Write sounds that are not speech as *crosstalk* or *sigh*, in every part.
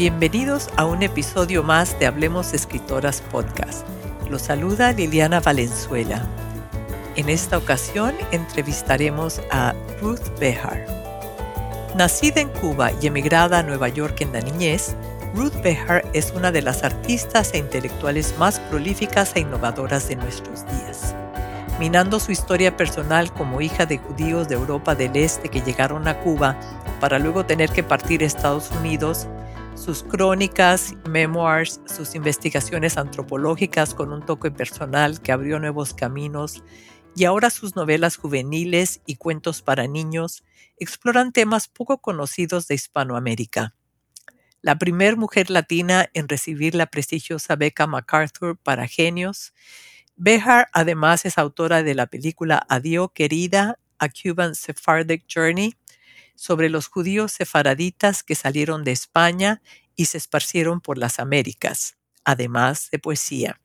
Bienvenidos a un episodio más de Hablemos Escritoras Podcast. Los saluda Liliana Valenzuela. En esta ocasión entrevistaremos a Ruth Behar. Nacida en Cuba y emigrada a Nueva York en la niñez, Ruth Behar es una de las artistas e intelectuales más prolíficas e innovadoras de nuestros días. Minando su historia personal como hija de judíos de Europa del Este que llegaron a Cuba para luego tener que partir a Estados Unidos, sus crónicas, memoirs, sus investigaciones antropológicas con un toque personal que abrió nuevos caminos y ahora sus novelas juveniles y cuentos para niños exploran temas poco conocidos de Hispanoamérica. La primer mujer latina en recibir la prestigiosa beca MacArthur para genios, Behar además es autora de la película Adiós querida, A Cuban Sephardic Journey, sobre los judíos sefaraditas que salieron de España y se esparcieron por las Américas, además de poesía.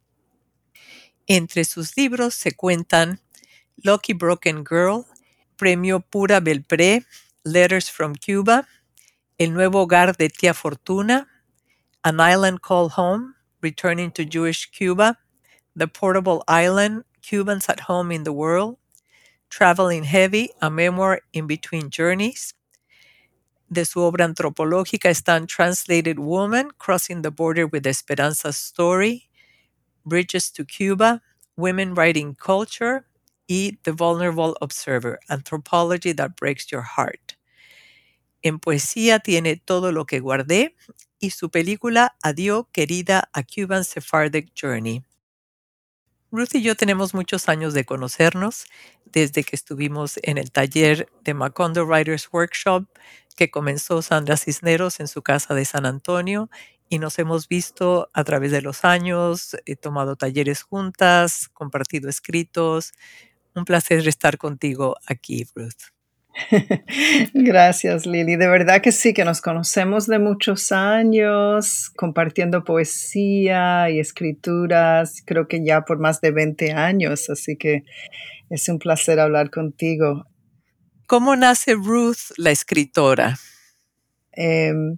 Entre sus libros se cuentan Lucky Broken Girl, Premio Pura Belpré, Letters from Cuba, El nuevo hogar de Tía Fortuna, An Island Called Home, Returning to Jewish Cuba, The Portable Island, Cubans at Home in the World, Traveling Heavy, a memoir in between journeys, de su obra antropológica están Translated Woman, Crossing the Border with Esperanza's Story, Bridges to Cuba, Women Writing Culture y The Vulnerable Observer, Anthropology That Breaks Your Heart. En poesía tiene todo lo que guardé y su película Adiós, querida, a Cuban Sephardic Journey. Ruth y yo tenemos muchos años de conocernos desde que estuvimos en el taller de Macondo Writers Workshop que comenzó Sandra Cisneros en su casa de San Antonio y nos hemos visto a través de los años, he tomado talleres juntas, compartido escritos. Un placer estar contigo aquí, Ruth. *laughs* Gracias, Lili. De verdad que sí, que nos conocemos de muchos años, compartiendo poesía y escrituras, creo que ya por más de 20 años, así que es un placer hablar contigo. ¿Cómo nace Ruth, la escritora? Em,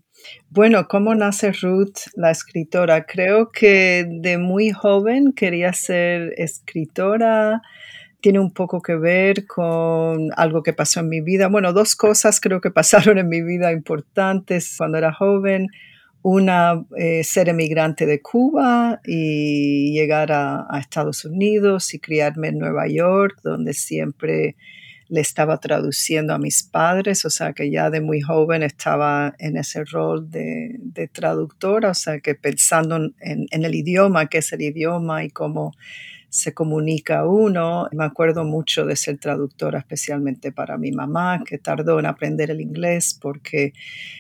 bueno, ¿cómo nace Ruth, la escritora? Creo que de muy joven quería ser escritora. Tiene un poco que ver con algo que pasó en mi vida. Bueno, dos cosas creo que pasaron en mi vida importantes cuando era joven. Una, eh, ser emigrante de Cuba y llegar a Estados Unidos y criarme en Nueva York, donde siempre le estaba traduciendo a mis padres, o sea que ya de muy joven estaba en ese rol de, traductora, o sea que pensando en, en, el idioma, qué es el idioma y cómo se comunica uno. Me acuerdo mucho de ser traductora, especialmente para mi mamá, que tardó en aprender el inglés porque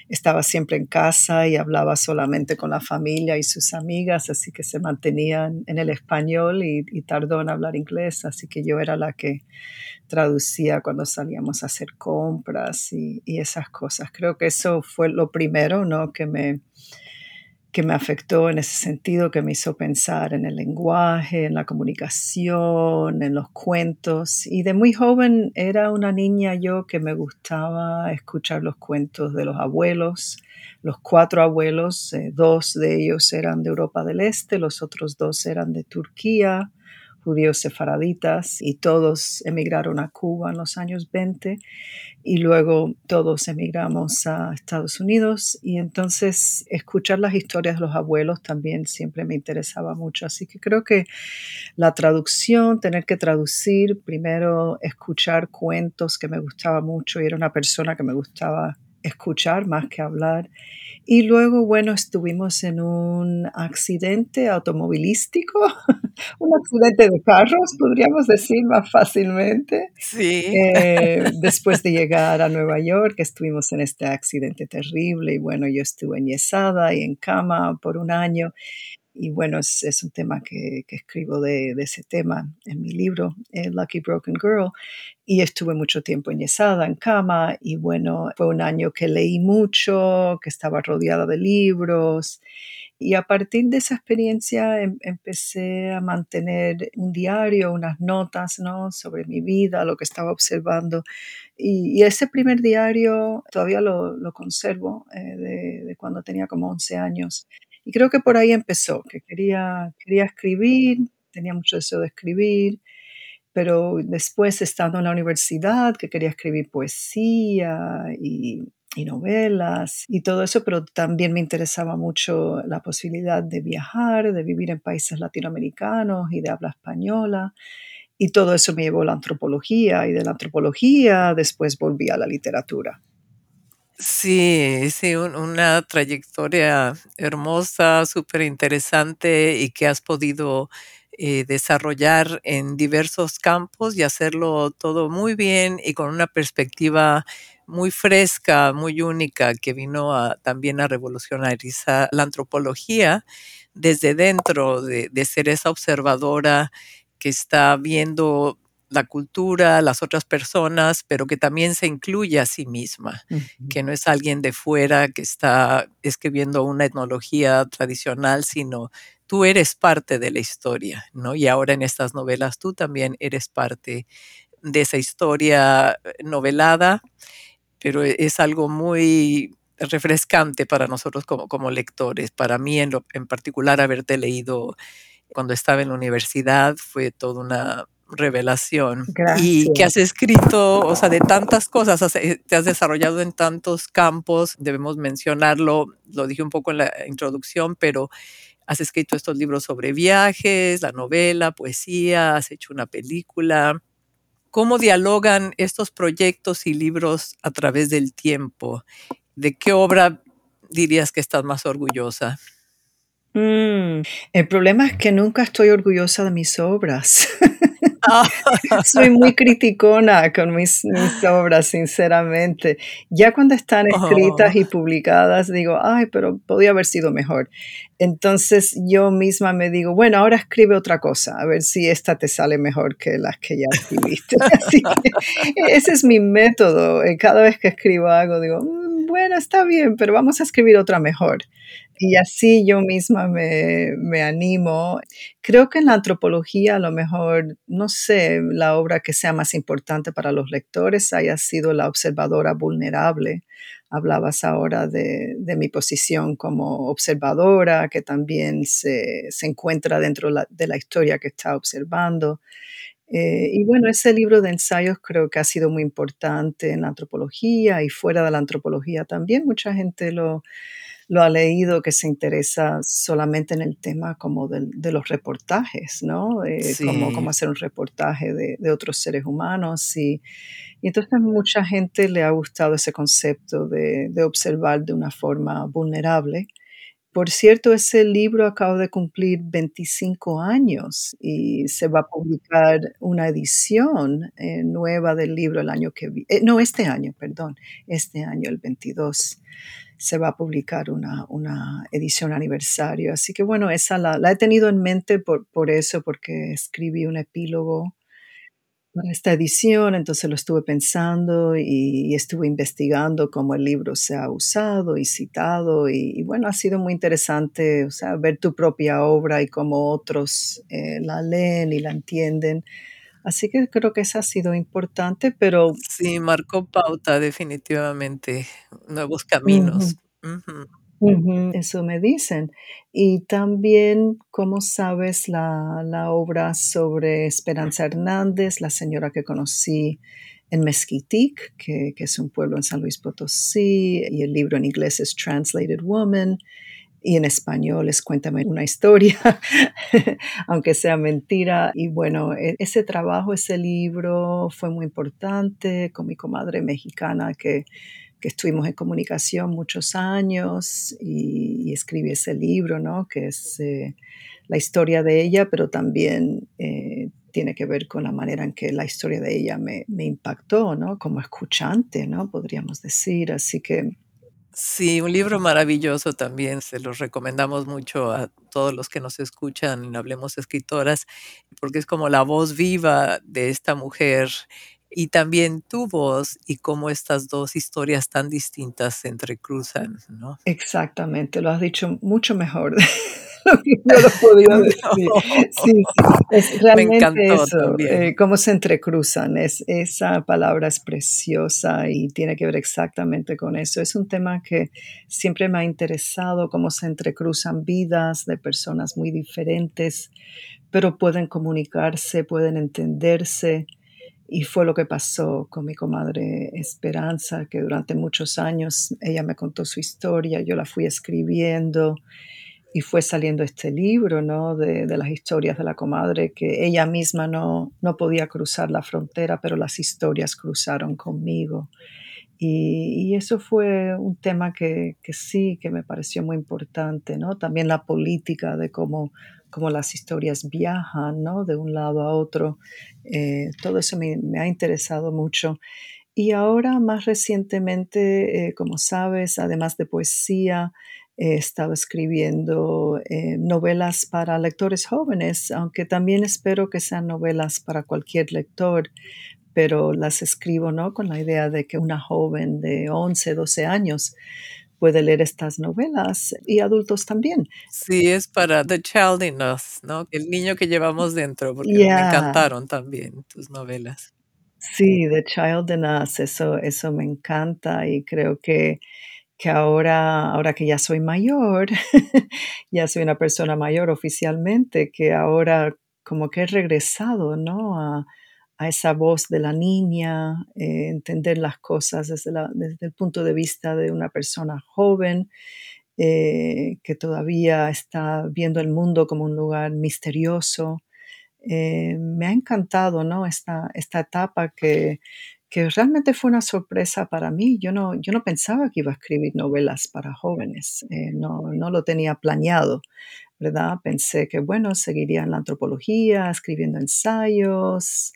estaba siempre en casa y hablaba solamente con la familia y sus amigas, así que se mantenían en el español y, tardó en hablar inglés, así que yo era la que traducía cuando salíamos a hacer compras y, y esas cosas. Creo que eso fue lo primero, ¿no? Que me que me afectó en ese sentido, que me hizo pensar en el lenguaje, en la comunicación, en los cuentos. Y de muy joven era una niña yo que me gustaba escuchar los cuentos de los abuelos, los cuatro abuelos, eh, dos de ellos eran de Europa del Este, los otros dos eran de Turquía, judíos sefaraditas y todos emigraron a Cuba en los años 20 y luego todos emigramos a Estados Unidos y entonces escuchar las historias de los abuelos también siempre me interesaba mucho. Así que creo que la traducción, tener que traducir, primero escuchar cuentos que me gustaba mucho y era una persona que me gustaba escuchar más que hablar y luego, bueno, estuvimos en un accidente automovilístico, *laughs* un accidente de carros, podríamos decir más fácilmente. Sí. Eh, *laughs* después de llegar a Nueva York, estuvimos en este accidente terrible y bueno, yo estuve enyesada y en cama por un año. Y bueno, es, un tema que, escribo de, ese tema en mi libro, eh, Lucky Broken Girl, y estuve mucho tiempo enyesada en cama y bueno, fue un año que leí mucho, que estaba rodeada de libros y a partir de esa experiencia em, empecé a mantener un diario, unas notas ¿no? sobre mi vida, lo que estaba observando. Y, ese primer diario todavía lo, conservo eh, de, de, cuando tenía como 11 años. Y creo que por ahí empezó, que quería, quería escribir, tenía mucho deseo de escribir, pero después estando en la universidad, que quería escribir poesía y y novelas y todo eso, pero también me interesaba mucho la posibilidad de viajar, de vivir en países latinoamericanos y de habla española. Y todo eso me llevó a la antropología y de la antropología después volví a la literatura. Sí, sí, una trayectoria hermosa, súper interesante y que has podido eh, desarrollar en diversos campos y hacerlo todo muy bien y con una perspectiva muy fresca, muy única, que vino a, también a revolucionarizar la antropología desde dentro de, de ser esa observadora que está viendo la cultura, las otras personas, pero que también se incluye a sí misma, uh -huh. que no es alguien de fuera que está escribiendo una etnología tradicional, sino tú eres parte de la historia, ¿no? Y ahora en estas novelas tú también eres parte de esa historia novelada pero e, es algo muy refrescante para nosotros como, como lectores. Para mí en, lo, en particular haberte leído cuando estaba en la universidad fue toda una revelación Gracias. y que has escrito, o sea, de tantas cosas, eh, te has desarrollado en tantos campos, debemos mencionarlo, lo dije un poco en la introducción, pero has escrito estos libros sobre viajes, la novela, poesía, has hecho una película, ¿Cómo dialogan estos proyectos y libros a través del tiempo? ¿De qué obra dirías que estás más orgullosa? Mm, el problema es que nunca estoy orgullosa de mis obras. *laughs* *laughs* Soy muy criticona con mis, mis, obras, sinceramente. Ya cuando están escritas oh. y publicadas, digo, ay, pero podía haber sido mejor. Entonces yo misma me digo, bueno, ahora escribe otra cosa, a ver si esta te sale mejor que las que ya escribiste. *laughs* Así que ese es mi método. Cada vez que escribo algo, digo, mm, bueno, está bien, pero vamos a escribir otra mejor. Y así yo misma me, me, animo. Creo que en la antropología a lo mejor, no sé, la obra que sea más importante para los lectores haya sido La observadora vulnerable. Hablabas ahora de, de mi posición como observadora, que también se, se encuentra dentro de la historia que está observando. Eh, y bueno, ese libro de ensayos creo que ha sido muy importante en la antropología y fuera de la antropología también. Mucha gente lo, lo ha leído que se interesa solamente en el tema como de, de los reportajes, ¿no? Eh, sí. como, hacer un reportaje de, de otros seres humanos. Y, y, entonces mucha gente le ha gustado ese concepto de, de, observar de una forma vulnerable. Por cierto, ese libro acaba de cumplir 25 años y se va a publicar una edición eh, nueva del libro el año que viene. Eh, no, este año, perdón, este año, el 22 se va a publicar una, una, edición aniversario. Así que bueno, esa la, he tenido en mente por, por, eso, porque escribí un epílogo para esta edición, entonces lo estuve pensando y, estuve investigando cómo el libro se ha usado y citado y, y, bueno, ha sido muy interesante, o sea, ver tu propia obra y cómo otros eh, la leen y la entienden. Así que creo que eso ha sido importante, pero... Sí, marcó pauta definitivamente, nuevos caminos. Uh -huh. Uh -huh. Eso me dicen. Y también, ¿cómo sabes la, la, obra sobre Esperanza Hernández, la señora que conocí en Mezquitic, que, que es un pueblo en San Luis Potosí, y el libro en inglés es Translated Woman? Y en español es Cuéntame una historia, *laughs* aunque sea mentira. Y bueno, e, ese trabajo, ese libro fue muy importante con mi comadre mexicana que, que estuvimos en comunicación muchos años y, y escribí ese libro, ¿no? Que es eh, la historia de ella, pero también eh, tiene que ver con la manera en que la historia de ella me, me impactó, ¿no? Como escuchante, ¿no? Podríamos decir. Así que Sí, un libro maravilloso también, se los recomendamos mucho a todos los que nos escuchan en Hablemos Escritoras, porque es como la voz viva de esta mujer y también tu voz y cómo estas dos historias tan distintas se entrecruzan, ¿no? Exactamente, lo has dicho mucho mejor *laughs* *laughs* no lo podía decir. Sí, sí, es realmente eso, eh, cómo se entrecruzan. Es, esa palabra es preciosa y tiene que ver exactamente con eso. Es un tema que siempre me ha interesado, cómo se entrecruzan vidas de personas muy diferentes, pero pueden comunicarse, pueden entenderse. Y fue lo que pasó con mi comadre Esperanza, que durante muchos años ella me contó su historia, yo la fui escribiendo y fue saliendo este libro, ¿no? De, las historias de la comadre, que ella misma no, no podía cruzar la frontera, pero las historias cruzaron conmigo. Y, eso fue un tema que, que, sí, que me pareció muy importante, ¿no? También la política de cómo, cómo las historias viajan, ¿no? De un lado a otro. Eh, todo eso me, me, ha interesado mucho. Y ahora, más recientemente, eh, como sabes, además de poesía, he estado escribiendo eh, novelas para lectores jóvenes, aunque también espero que sean novelas para cualquier lector, pero las escribo ¿no? con la idea de que una joven de 11, 12 años puede leer estas novelas y adultos también. Sí, es para The Child in Us, ¿no? El niño que llevamos dentro, porque me encantaron también tus novelas. Sí, The Child in Us, eso, eso me encanta y creo que que ahora, ahora que ya soy mayor, *laughs* ya soy una persona mayor oficialmente, que ahora como que he regresado, ¿no? A, esa voz de la niña, eh, entender las cosas desde, desde, el punto de vista de una persona joven eh, que todavía está viendo el mundo como un lugar misterioso. Eh, me ha encantado, ¿no? Esta, esta etapa que que realmente fue una sorpresa para mí. Yo no, yo no pensaba que iba a escribir novelas para jóvenes, eh, no, no, lo tenía planeado, ¿verdad? Pensé que, bueno, seguiría en la antropología, escribiendo ensayos,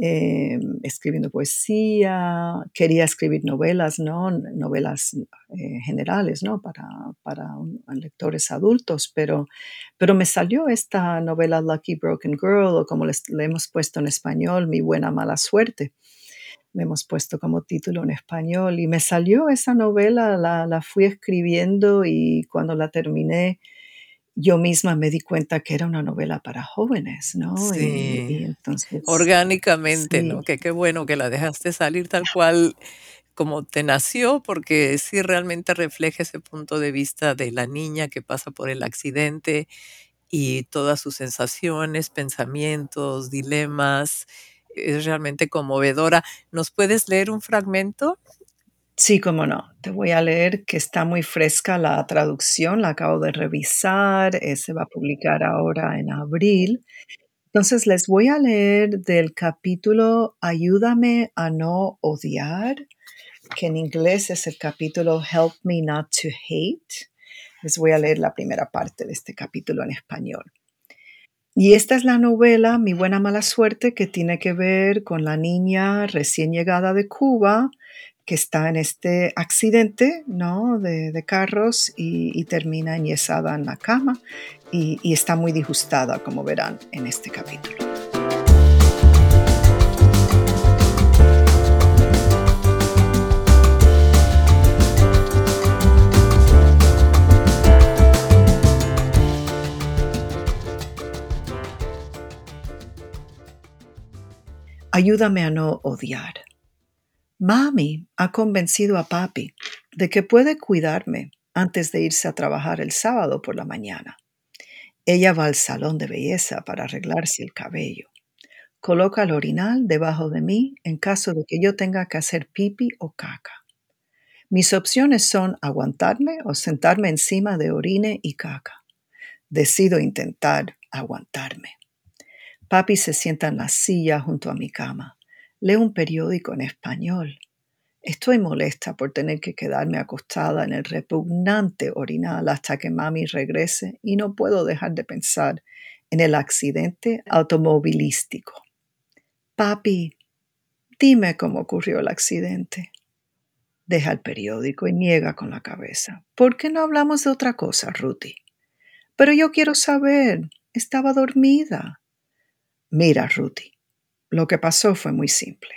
eh, escribiendo poesía, quería escribir novelas, ¿no? Novelas eh, generales, ¿no? Para, para lectores adultos, pero, pero me salió esta novela Lucky Broken Girl, o como le hemos puesto en español, Mi buena mala suerte le hemos puesto como título en español y me salió esa novela, la, fui escribiendo y cuando la terminé yo misma me di cuenta que era una novela para jóvenes, ¿no? Sí. Y, entonces, Orgánicamente, ¿no? Que qué bueno que la dejaste salir tal cual como te nació, porque sí realmente refleja ese punto de vista de la niña que pasa por el accidente y todas sus sensaciones, pensamientos, dilemas es realmente conmovedora. ¿Nos puedes leer un fragmento? Sí, cómo no. Te voy a leer que está muy fresca la traducción, la acabo de revisar, eh, se va a publicar ahora en abril. Entonces les voy a leer del capítulo Ayúdame a no odiar, que en inglés es el capítulo Help Me Not to Hate. Les voy a leer la primera parte de este capítulo en español. Y esta es la novela Mi buena mala suerte que tiene que ver con la niña recién llegada de Cuba que está en este accidente ¿no? de, carros y, termina enyesada en la cama y está muy disgustada, como verán en este capítulo. Ayúdame a no odiar. Mami ha convencido a papi de que puede cuidarme antes de irse a trabajar el sábado por la mañana. Ella va al salón de belleza para arreglarse el cabello. Coloca el orinal debajo de mí en caso de que yo tenga que hacer pipi o caca. Mis opciones son aguantarme o sentarme encima de orine y caca. Decido intentar aguantarme. Papi se sienta en la silla junto a mi cama. Lee un periódico en español. Estoy molesta por tener que quedarme acostada en el repugnante orinal hasta que mami regrese y no puedo dejar de pensar en el accidente automovilístico. Papi, dime cómo ocurrió el accidente. Deja el periódico y niega con la cabeza. ¿Por qué no hablamos de otra cosa, Ruthie? Pero yo quiero saber. Estaba dormida. Mira, Ruthie, lo que pasó fue muy simple.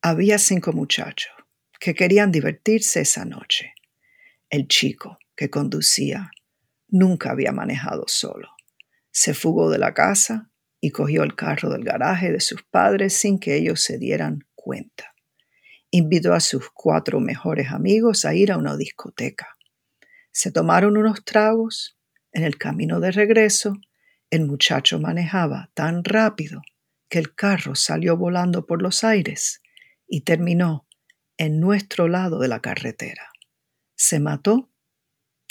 Había cinco muchachos que querían divertirse esa noche. El chico que conducía nunca había manejado solo. Se fugó de la casa y cogió el carro del garaje de sus padres sin que ellos se dieran cuenta. Invitó a sus cuatro mejores amigos a ir a una discoteca. Se tomaron unos tragos. En el camino de regreso, el muchacho manejaba tan rápido que el carro salió volando por los aires y terminó en nuestro lado de la carretera. Se mató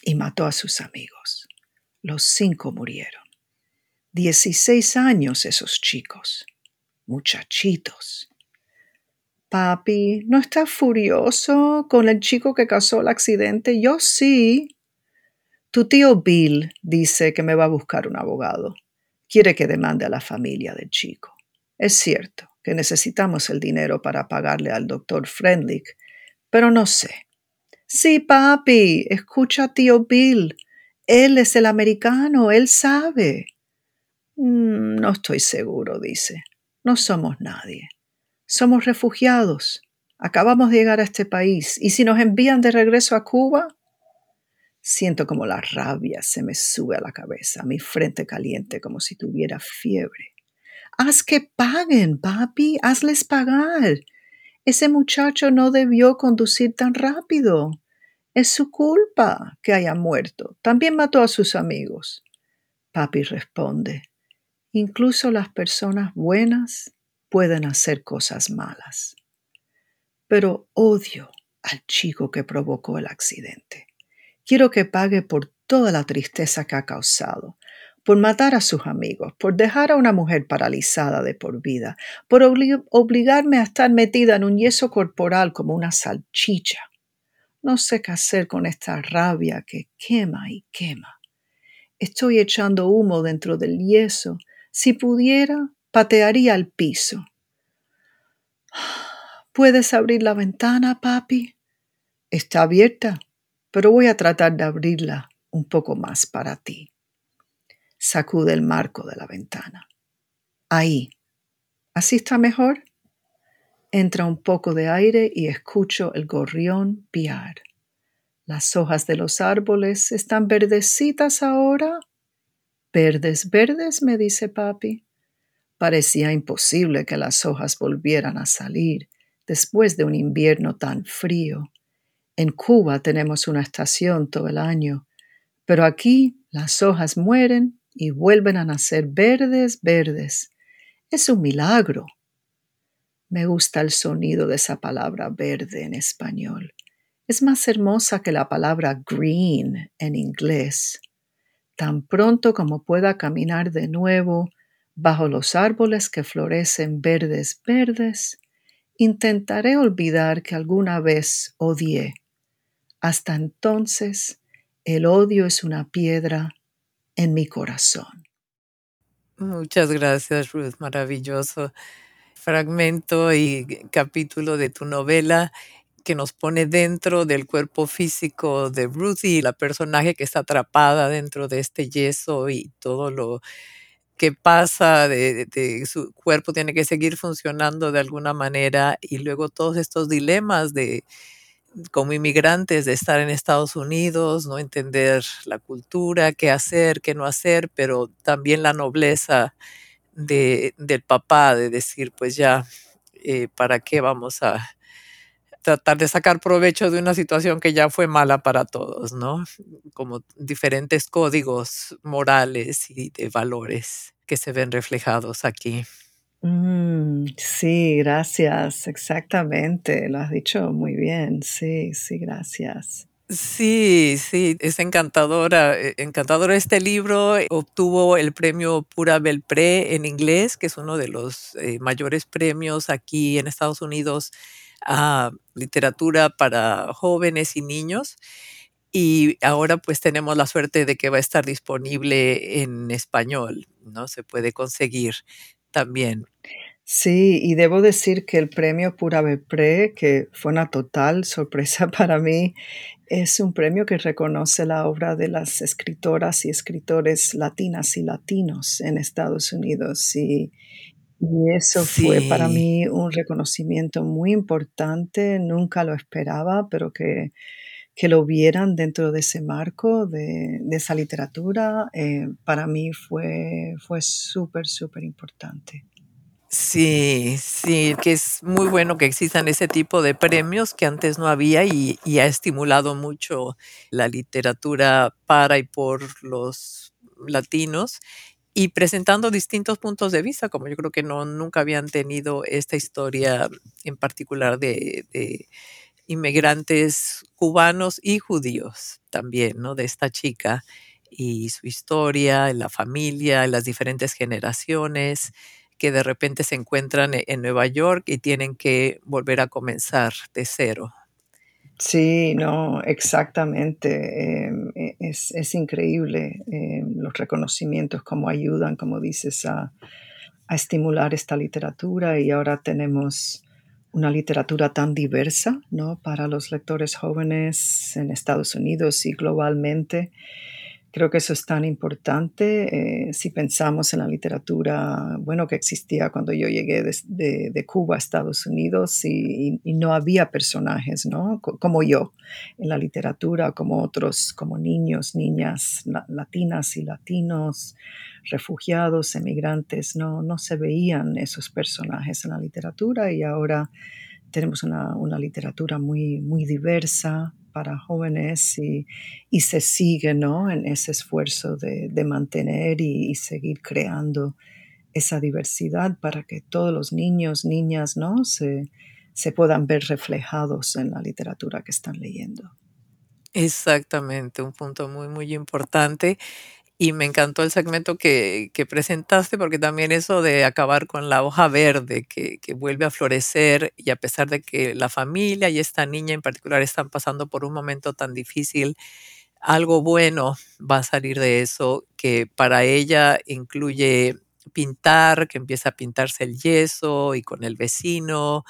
y mató a sus amigos. Los cinco murieron. Dieciséis años esos chicos, muchachitos. Papi, ¿no estás furioso con el chico que causó el accidente? Yo sí. Tu tío Bill dice que me va a buscar un abogado. Quiere que demande a la familia del chico. Es cierto que necesitamos el dinero para pagarle al doctor Friendlich, pero no sé. Sí, papi, escucha a tío Bill. Él es el americano, él sabe. Mm, no estoy seguro, dice. No somos nadie. Somos refugiados. Acabamos de llegar a este país. ¿Y si nos envían de regreso a Cuba? Siento como la rabia se me sube a la cabeza, mi frente caliente como si tuviera fiebre. Haz que paguen, papi, hazles pagar. Ese muchacho no debió conducir tan rápido. Es su culpa que haya muerto. También mató a sus amigos. Papi responde, incluso las personas buenas pueden hacer cosas malas. Pero odio al chico que provocó el accidente. Quiero que pague por toda la tristeza que ha causado, por matar a sus amigos, por dejar a una mujer paralizada de por vida, por obligarme a estar metida en un yeso corporal como una salchicha. No sé qué hacer con esta rabia que quema y quema. Estoy echando humo dentro del yeso. Si pudiera, patearía el piso. *sighs* ¿Puedes abrir la ventana, papi? Está abierta, pero voy a tratar de abrirla un poco más para ti. Sacude el marco de la ventana. Ahí. ¿Así está mejor? Entra un poco de aire y escucho el gorrión piar. Las hojas de los árboles están verdecitas ahora. Verdes, verdes, me dice papi. Parecía imposible que las hojas volvieran a salir después de un invierno tan frío. En Cuba tenemos una estación todo el año, pero aquí las hojas mueren y vuelven a nacer verdes, verdes. Es un milagro. Me gusta el sonido de esa palabra verde en español. Es más hermosa que la palabra green en inglés. Tan pronto como pueda caminar de nuevo bajo los árboles que florecen verdes, verdes, intentaré olvidar que alguna vez odié. Hasta entonces, el odio es una piedra en mi corazón. Muchas gracias, Ruth. Maravilloso fragmento y capítulo de tu novela que nos pone dentro del cuerpo físico de Ruth y la personaje que está atrapada dentro de este yeso y todo lo que pasa, de, de, su cuerpo tiene que seguir funcionando de alguna manera y luego todos estos dilemas de como inmigrantes de estar en Estados Unidos, no entender la cultura, qué hacer, qué no hacer, pero también la nobleza de, del papá de decir, pues ya, eh, ¿para qué vamos a tratar de sacar provecho de una situación que ya fue mala para todos, ¿no? Como diferentes códigos morales y de valores que se ven reflejados aquí. Mm, sí, gracias, exactamente, lo has dicho muy bien, sí, sí, gracias. Sí, sí, es encantadora, eh, encantadora este libro. Obtuvo el premio Pura Belpré en inglés, que es uno de los eh, mayores premios aquí en Estados Unidos a literatura para jóvenes y niños. Y ahora pues tenemos la suerte de que va a estar disponible en español, ¿no? Se puede conseguir también. Sí, y debo decir que el premio Pura Pre, que fue una total sorpresa *laughs* para mí, es un premio que reconoce la obra de las escritoras y escritores latinas y latinos en Estados Unidos. Y, y eso fue para mí un reconocimiento muy importante, nunca lo esperaba, pero que, que lo vieran dentro de ese marco de, de esa literatura, eh, para mí fue, fue súper, súper importante. sí, sí, que es muy bueno que existan ese tipo de premios que antes no había y, y ha estimulado mucho la literatura para y por los latinos y presentando distintos puntos de vista, como yo creo que no nunca habían tenido esta historia en particular de, de inmigrantes cubanos y judíos también, ¿no? De esta chica y su historia, la familia, las diferentes generaciones que de repente se encuentran e- en Nueva York y tienen que volver a comenzar de cero. Sí, no, exactamente. em, e- es, es increíble em, los reconocimientos, cómo ayudan, como dices, a, a estimular esta literatura y ahora tenemos una literatura tan diversa, ¿no? Para los lectores jóvenes en Estados Unidos y globalmente. Creo que eso es tan importante eh, si pensamos en la literatura, bueno, que existía cuando yo llegué de, de- Cuba a Estados Unidos y, no había personajes, ¿no? Co- Como yo en la literatura, como otros, como niños, niñas la- latinas y latinos, refugiados, emigrantes, no, no se veían esos personajes en la literatura y ahora tenemos una, una literatura muy, muy diversa para jóvenes y, y se sigue ¿no? en ese esfuerzo de, de mantener y, seguir creando esa diversidad para que todos los niños, niñas, ¿no? se, se puedan ver reflejados en la literatura que están leyendo. Exactamente, un punto muy, muy importante. Y me encantó el segmento que, presentaste porque también eso de acabar con la hoja verde que, vuelve a florecer y a pesar de que la familia y esta niña en particular están pasando por un momento tan difícil, algo bueno va a salir de eso, que para ella incluye pintar, que empieza a pintarse el yeso y con el vecino,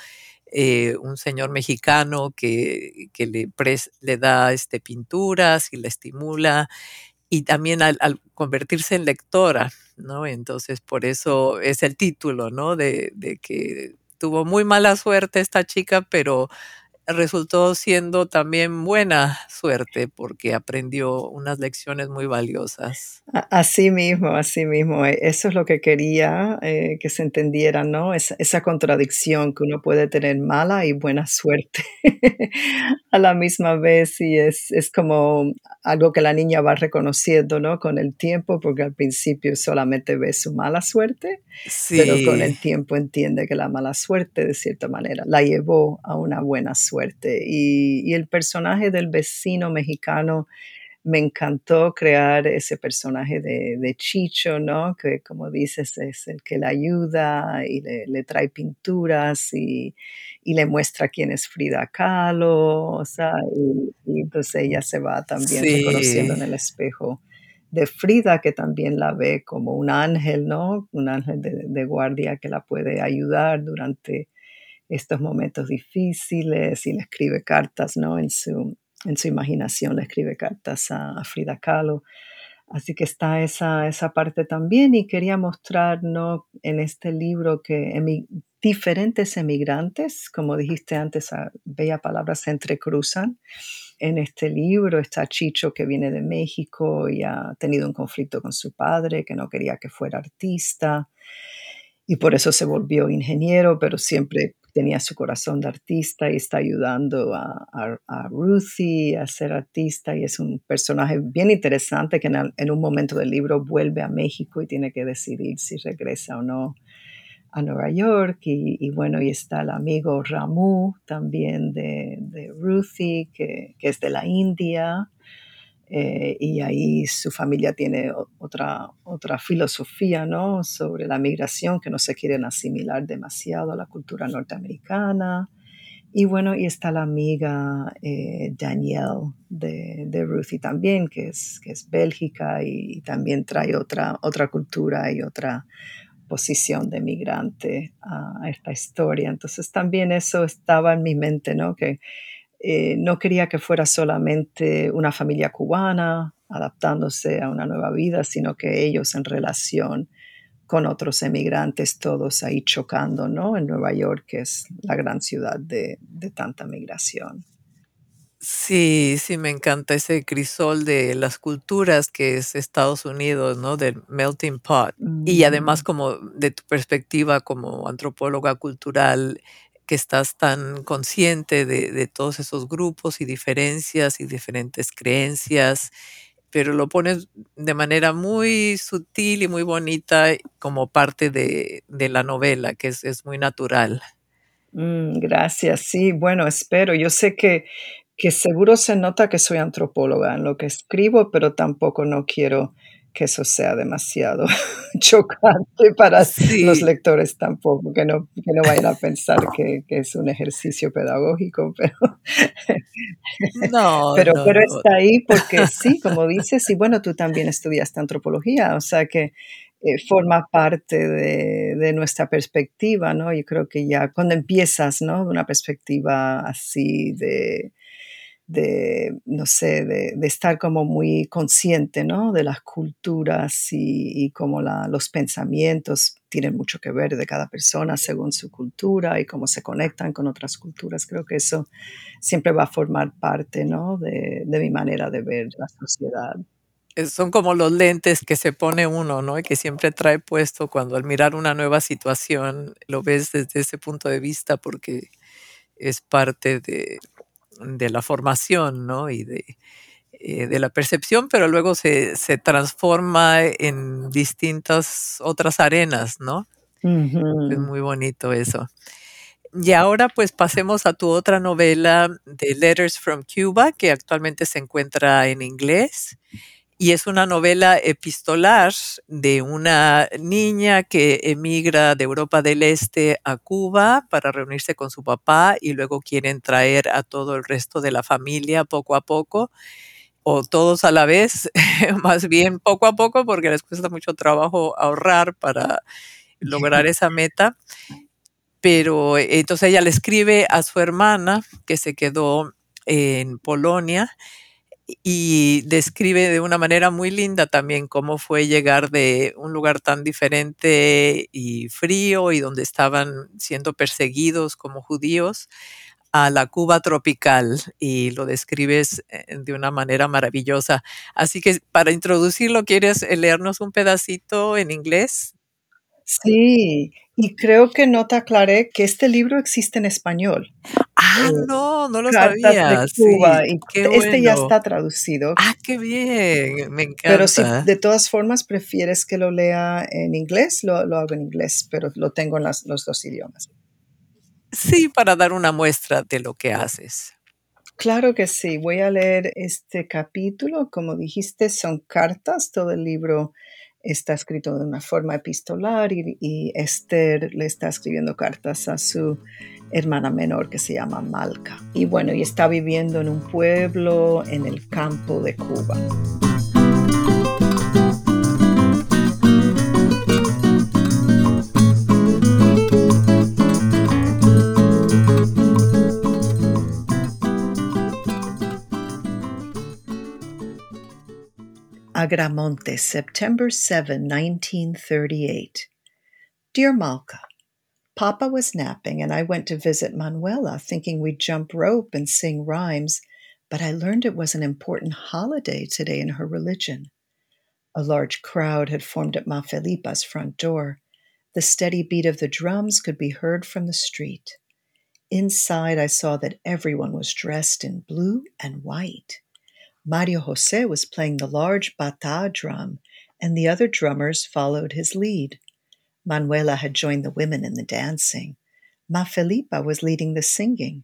eh, un señor mexicano que, le da este, pinturas y la estimula y también al, al convertirse en lectora, ¿no? Entonces, por eso es el título, ¿no? De, de que tuvo muy mala suerte esta chica, pero resultó siendo también buena suerte porque aprendió unas lecciones muy valiosas. Así mismo, así mismo. eh, Eso es lo que quería eh, que se entendiera, ¿no? Esa, esa contradicción que uno puede tener mala y buena suerte *laughs* a la misma vez y es, es como algo que la niña va reconociendo, ¿no? Con el tiempo, porque al principio solamente ve su mala suerte, pero con Sí, el tiempo entiende que la mala suerte, de cierta manera, la llevó a una buena suerte. Y, y el personaje del vecino mexicano me encantó crear ese personaje de, de Chicho, ¿no? Que como dices es el que le ayuda y le, le trae pinturas y, y le muestra quién es Frida Kahlo, o sea, y, y entonces ella se va también reconociendo sí, en el espejo de Frida, que también la ve como un ángel, ¿no? Un ángel de, de guardia que la puede ayudar durante estos momentos difíciles y le escribe cartas, ¿no? En su, en su imaginación le escribe cartas a, a Frida Kahlo. Así que está esa, esa parte también y quería mostrar, ¿no? En este libro que emi- diferentes emigrantes, como dijiste antes, a bella palabra, se entrecruzan. En este libro está Chicho que viene de México y ha tenido un conflicto con su padre, que no quería que fuera artista y por eso se volvió ingeniero, pero siempre tenía su corazón de artista y está ayudando a, a, Ruthie a ser artista y es un personaje bien interesante que en un momento del libro vuelve a México y tiene que decidir si regresa o no a Nueva York y, y bueno, y está el amigo Ramu también de, de Ruthie, que, que es de la India, eh, y ahí su familia tiene otra, otra filosofía, ¿no? Sobre la migración, que no se quieren asimilar demasiado a la cultura norteamericana. Y bueno, y está la amiga eh, Danielle de, de Ruthie también, que es, que es bélgica y, y también trae otra, otra cultura y otra, posición de migrante a esta historia. Entonces también eso estaba en mi mente, ¿no? Que eh, no quería que fuera solamente una familia cubana adaptándose a una nueva vida, sino que ellos en relación con otros emigrantes, todos ahí chocando, ¿no? En Nueva York, que es la gran ciudad de, de tanta migración. Sí, sí, me encanta ese crisol de las culturas que es Estados Unidos, ¿no? Del melting pot. Y además como de tu perspectiva como antropóloga cultural, que estás tan consciente de, todos esos grupos y diferencias y diferentes creencias, pero lo pones de manera muy sutil y muy bonita como parte de, la novela, que es, es muy natural. Mm, gracias, sí, bueno, espero. Yo sé que que seguro se nota que soy antropóloga en lo que escribo, pero tampoco no quiero que eso sea demasiado *laughs* chocante para los lectores tampoco, que no, que no vayan a pensar que, es un ejercicio pedagógico, *laughs* pero, no, pero, pero está ahí porque sí, como dices, y bueno, tú también estudiaste antropología, o sea que eh, forma parte de, de, nuestra perspectiva, ¿no? Yo creo que ya cuando empiezas, ¿no? De una perspectiva así de de, no sé, de, estar como muy consciente, ¿no? De las culturas y, y cómo los pensamientos tienen mucho que ver de cada persona según su cultura y cómo se conectan con otras culturas. Creo que eso siempre va a formar parte, ¿no? De, de mi manera de ver la sociedad. Son como los lentes que se pone uno, ¿no? Y que siempre trae puesto cuando al mirar una nueva situación lo ves desde ese punto de vista porque es parte de, de la formación, ¿no? Y de, eh, de la percepción, pero luego se, se, transforma en distintas otras arenas, ¿no? Es muy bonito eso. Y ahora pues pasemos a tu otra novela de Letters from Cuba, que actualmente se encuentra en inglés y es una novela epistolar de una niña que emigra de Europa del Este a Cuba para reunirse con su papá y luego quieren traer a todo el resto de la familia poco a poco o todos a la vez, *laughs* más bien poco a poco porque les cuesta mucho trabajo ahorrar para lograr esa meta. Pero entonces ella le escribe a su hermana que se quedó en Polonia y describe de una manera muy linda también cómo fue llegar de un lugar tan diferente y frío y donde estaban siendo perseguidos como judíos a la Cuba tropical y lo describes eh, de una manera maravillosa. Así que para introducirlo, ¿quieres leernos un pedacito en inglés? Sí, y creo que no te aclaré que este libro existe en español. Ah, eh, no, no lo sabía. Cuba, este ya está traducido. Ah, qué bien, me encanta. Pero si de todas formas prefieres que lo lea en inglés, lo, lo hago en inglés, pero lo tengo en las, los dos idiomas. Sí, para dar una muestra de lo que haces. Claro que sí, voy a leer este capítulo. Como dijiste, son cartas, todo el libro está escrito de una forma epistolar y, Esther le está escribiendo cartas a su hermana menor que se llama Malca. Y bueno, y está viviendo en un pueblo en el campo de Cuba. Agramonte, September 7, 1938. Dear Malka, Papa was napping and I went to visit Manuela thinking we'd jump rope and sing rhymes, but I learned it was an important holiday today in her religion. A large crowd had formed at Ma Felipa's front door. The steady beat of the drums could be heard from the street. Inside, I saw that everyone was dressed in blue and white. Mario Jose was playing the large bata drum, and the other drummers followed his lead. Manuela had joined the women in the dancing. Ma Felipa was leading the singing.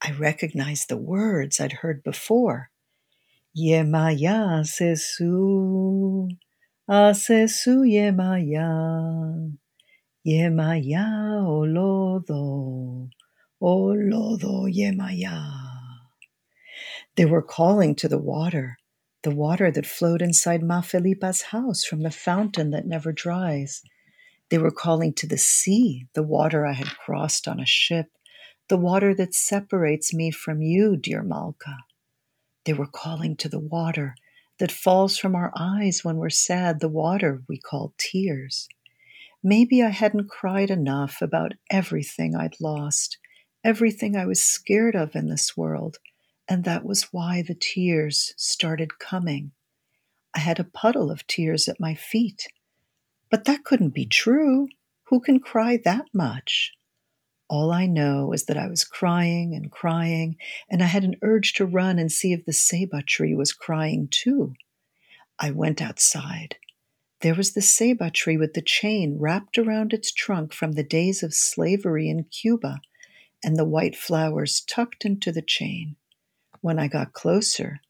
I recognized the words I'd heard before. Yemaya sesu, asesu yemaya, yemaya olodo, olodo yemaya. They were calling to the water, the water that flowed inside Ma Felipa's house from the fountain that never dries. They were calling to the sea, the water I had crossed on a ship, the water that separates me from you, dear Malka. They were calling to the water that falls from our eyes when we're sad, the water we call tears. Maybe I hadn't cried enough about everything I'd lost, everything I was scared of in this world, and that was why the tears started coming. I had a puddle of tears at my feet. But that couldn't be true. Who can cry that much? All I know is that I was crying and crying, and I had an urge to run and see if the ceiba tree was crying too. I went outside. There was the ceiba tree with the chain wrapped around its trunk from the days of slavery in Cuba, and the white flowers tucked into the chain. When I got closer,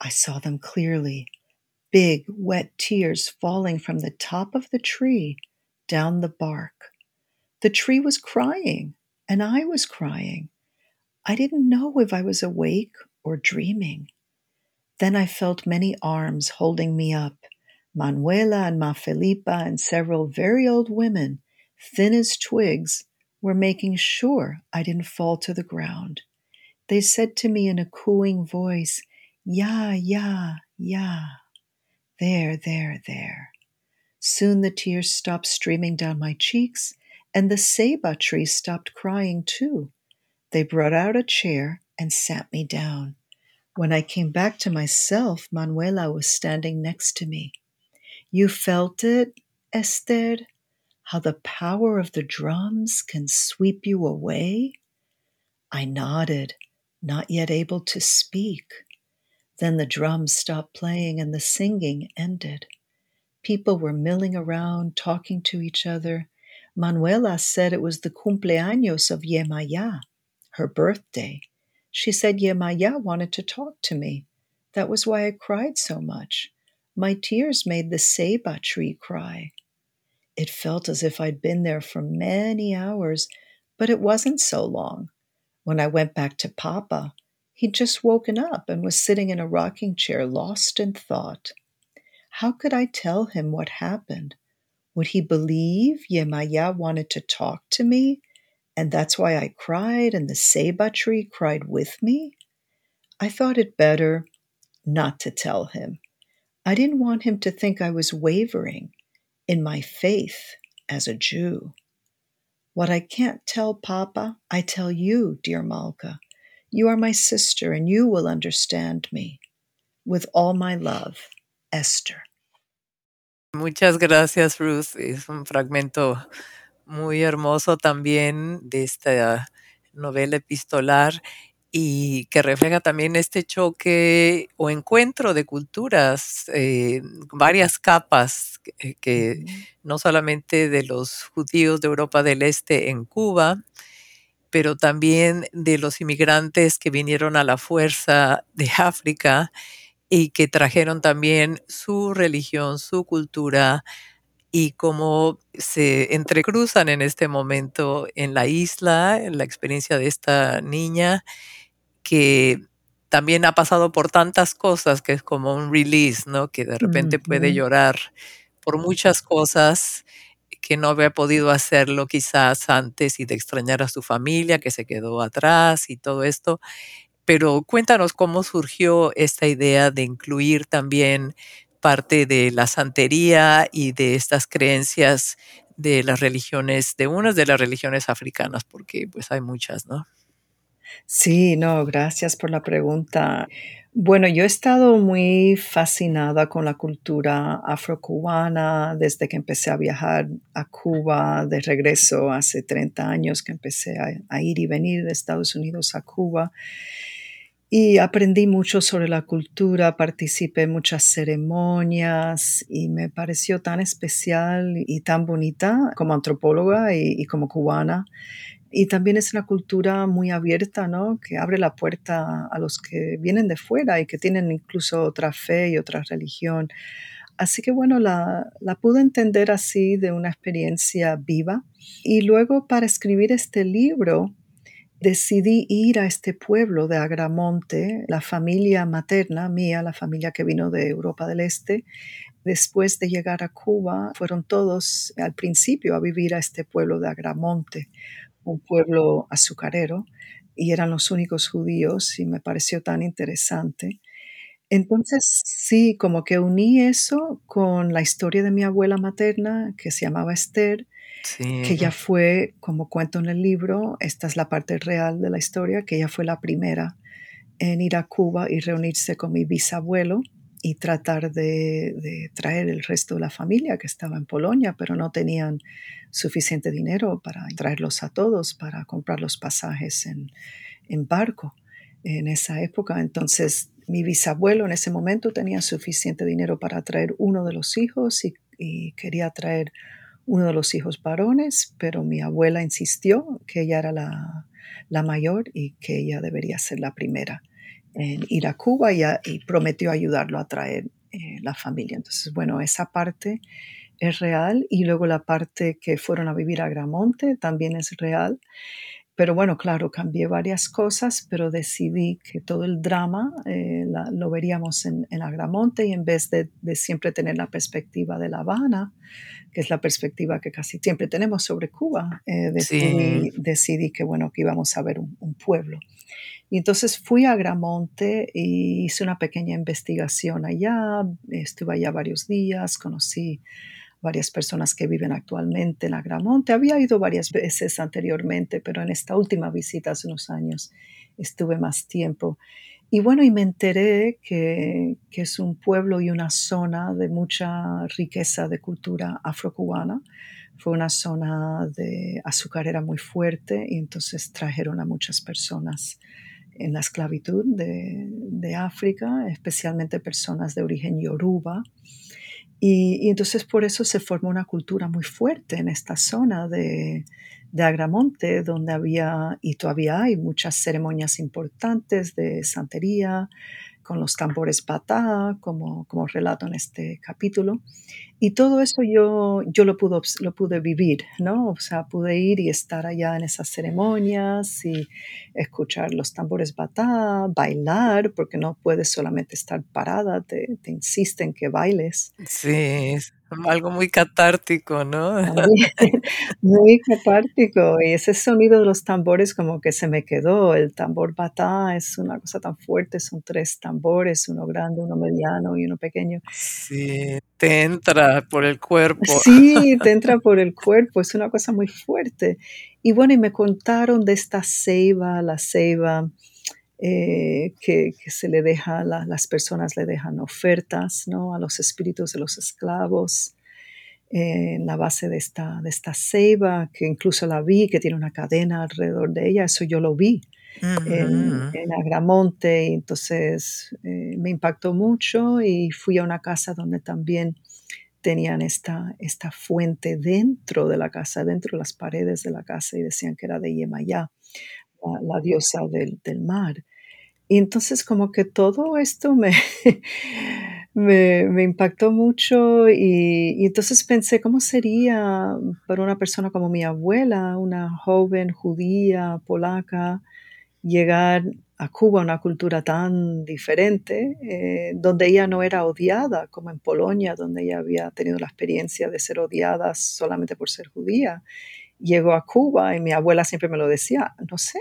I saw them clearly big, wet tears falling from the top of the tree down the bark. The tree was crying and I was crying. I didn't know if I was awake or dreaming. Then I felt many arms holding me up. Manuela and Ma Felipa and several very old women, thin as twigs, were making sure I didn't fall to the ground. They said to me in a cooing voice, Ya, ya, ya. There, there, there. Soon the tears stopped streaming down my cheeks, and the ceiba tree stopped crying too. They brought out a chair and sat me down. When I came back to myself, Manuela was standing next to me. You felt it, Esther? How the power of the drums can sweep you away? I nodded, not yet able to speak. Then the drums stopped playing and the singing ended. People were milling around, talking to each other. Manuela said it was the cumpleaños of Yemaya, her birthday. She said Yemaya wanted to talk to me. That was why I cried so much. My tears made the ceiba tree cry. It felt as if I'd been there for many hours, but it wasn't so long. When I went back to Papa, he'd just woken up and was sitting in a rocking chair, lost in thought. How could I tell him what happened? Would he believe Yemaya wanted to talk to me? And that's why I cried and the ceiba tree cried with me? I thought it better not to tell him. I didn't want him to think I was wavering in my faith as a Jew. What I can't tell Papa, I tell you, dear Malka. You are my sister and you will understand me. With all my love, Esther. Muchas gracias, Ruth. Es un fragmento muy hermoso también de esta novela epistolar y que refleja también este choque o encuentro de culturas, eh, varias capas que, que, no solamente de los judíos de Europa del Este en Cuba, pero también de los inmigrantes que vinieron a la fuerza de África y que trajeron también su religión, su cultura y cómo se entrecruzan en este momento en la isla, en la experiencia de esta niña que también ha pasado por tantas cosas que es como un release, ¿no? Que de repente puede llorar por muchas cosas que no había podido hacerlo quizás antes y de extrañar a su familia que se quedó atrás y todo esto pero cuéntanos cómo surgió esta idea de incluir también parte de la santería y de estas creencias de las religiones, de unas de las religiones africanas, porque pues hay muchas, ¿no? Sí, no, gracias por la pregunta. Bueno, yo he estado muy fascinada con la cultura afrocubana desde que empecé a viajar a Cuba de regreso hace 30 años que empecé a, a ir y venir de Estados Unidos a Cuba. Y aprendí mucho sobre la cultura, participé en muchas ceremonias y me pareció tan especial y tan bonita como antropóloga y, como cubana. Y también es una cultura muy abierta, ¿no? Que abre la puerta a los que vienen de fuera y que tienen incluso otra fe y otra religión. Así que bueno, la, la pude entender así de una experiencia viva. Y luego para escribir este libro, decidí ir a este pueblo de Agramonte, la familia materna mía, la familia que vino de Europa del Este, después de llegar a Cuba, fueron todos al principio a vivir a este pueblo de Agramonte, un pueblo azucarero, y eran los únicos judíos y me pareció tan interesante. Entonces, sí, como que uní eso con la historia de mi abuela materna, que se llamaba Esther, que ella fue, como cuento en el libro, esta es la parte real de la historia, que ella fue la primera en ir a Cuba y reunirse con mi bisabuelo y tratar de, traer el resto de la familia que estaba en Polonia, pero no tenían suficiente dinero para traerlos a todos, para comprar los pasajes en, barco en esa época. Entonces, mi bisabuelo en ese momento tenía suficiente dinero para traer uno de los hijos y, quería traer uno de los hijos varones, pero mi abuela insistió que ella era la mayor y que ella debería ser la primera en ir a Cuba y, prometió ayudarlo a traer eh, la familia. Entonces, bueno, esa parte es real y luego la parte que fueron a vivir a Gramonte también es real. Pero bueno, claro, cambié varias cosas, pero decidí que todo el drama eh, lo veríamos en, en, Agramonte y en vez de, siempre tener la perspectiva de La Habana, que es la perspectiva que casi siempre tenemos sobre Cuba, eh, decidí, que bueno, que íbamos a ver un pueblo. Y entonces fui a Gramonte y hice una pequeña investigación allá, estuve allá varios días, conocí varias personas que viven actualmente en Agramonte. Había ido varias veces anteriormente, pero en esta última visita hace unos años estuve más tiempo. Y bueno, y me enteré que, que es un pueblo y una zona de mucha riqueza de cultura afrocubana. Fue una zona de azucarera muy fuerte y entonces trajeron a muchas personas en la esclavitud de, África, especialmente personas de origen yoruba. Y, entonces por eso se formó una cultura muy fuerte en esta zona de, de Agramonte, donde había y todavía hay muchas ceremonias importantes de santería, con los tambores patá, como, como relato en este capítulo. Y todo eso yo, yo lo, pude, lo pude vivir, ¿no? O sea, pude ir y estar allá en esas ceremonias y escuchar los tambores batá, bailar, porque no puedes solamente estar parada, te, te insisten que bailes. Sí, algo muy catártico, ¿no? *laughs* muy catártico. Y ese sonido de los tambores como que se me quedó. El tambor batá es una cosa tan fuerte, son tres tambores, uno grande, uno mediano y uno pequeño. Sí, te entra por el cuerpo. Sí, te entra por el cuerpo, es una cosa muy fuerte. Y bueno, y me contaron de esta ceiba, la ceiba eh, que, se le deja, las personas le dejan ofertas ¿no? a los espíritus de los esclavos en la base de esta, de esta ceiba, que incluso la vi, que tiene una cadena alrededor de ella, eso yo lo vi en, Agramonte, y entonces eh, me impactó mucho y fui a una casa donde también tenían esta, esta fuente dentro de la casa, dentro de las paredes de la casa y decían que era de Yemayá la, diosa del, mar. Y entonces como que todo esto me, *laughs* me, impactó mucho y, entonces pensé, ¿cómo sería para una persona como mi abuela, una joven judía, polaca, llegar a Cuba, una cultura tan diferente, eh, donde ella no era odiada como en Polonia, donde ella había tenido la experiencia de ser odiada solamente por ser judía? Llego a Cuba y mi abuela siempre me lo decía, no sé,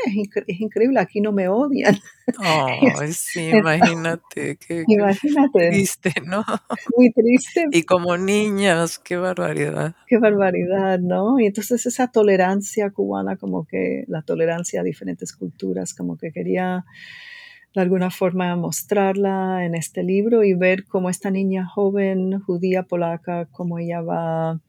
es, increíble, aquí no me odian. *laughs* Oh, sí, imagínate, qué, *laughs* imagínate. triste, ¿no? *laughs* Muy triste. Y como niñas, qué barbaridad. Qué barbaridad, ¿no? Y entonces esa tolerancia cubana, como que la tolerancia a diferentes culturas, como que quería de alguna forma mostrarla en este libro y ver cómo esta niña joven judía polaca, cómo ella va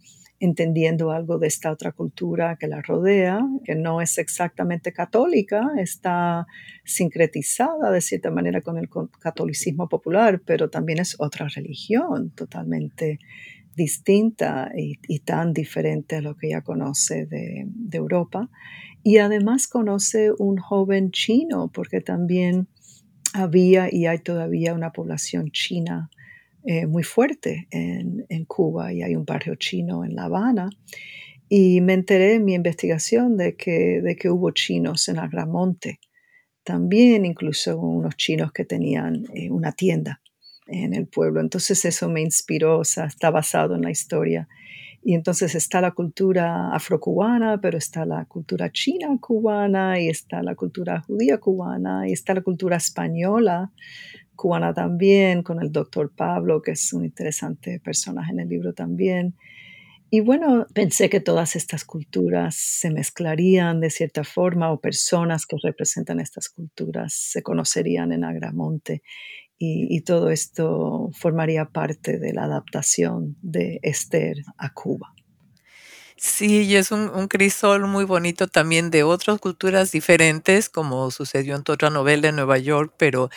entendiendo algo de esta otra cultura que la rodea, que no es exactamente católica, está sincretizada de cierta manera con el catolicismo popular, pero también es otra religión totalmente distinta y, tan diferente a lo que ella conoce de Europa. Y además conoce un joven chino, porque también había y hay todavía una población china eh, muy fuerte en, Cuba y hay un barrio chino en La Habana. Y me enteré en mi investigación de que, de que hubo chinos en Agramonte, también incluso unos chinos que tenían eh, una tienda en el pueblo. Entonces eso me inspiró, o sea, está basado en la historia. Y entonces está la cultura afrocubana, pero está la cultura china cubana, y está la cultura judía cubana, y está la cultura española cubana también, con el doctor Pablo, que es un interesante personaje en el libro también. Y bueno, pensé que todas estas culturas se mezclarían de cierta forma o personas que representan estas culturas se conocerían en Agramonte y, todo esto formaría parte de la adaptación de Esther a Cuba. Sí, y es un, crisol muy bonito también de otras culturas diferentes, como sucedió en otra novela en Nueva York, pero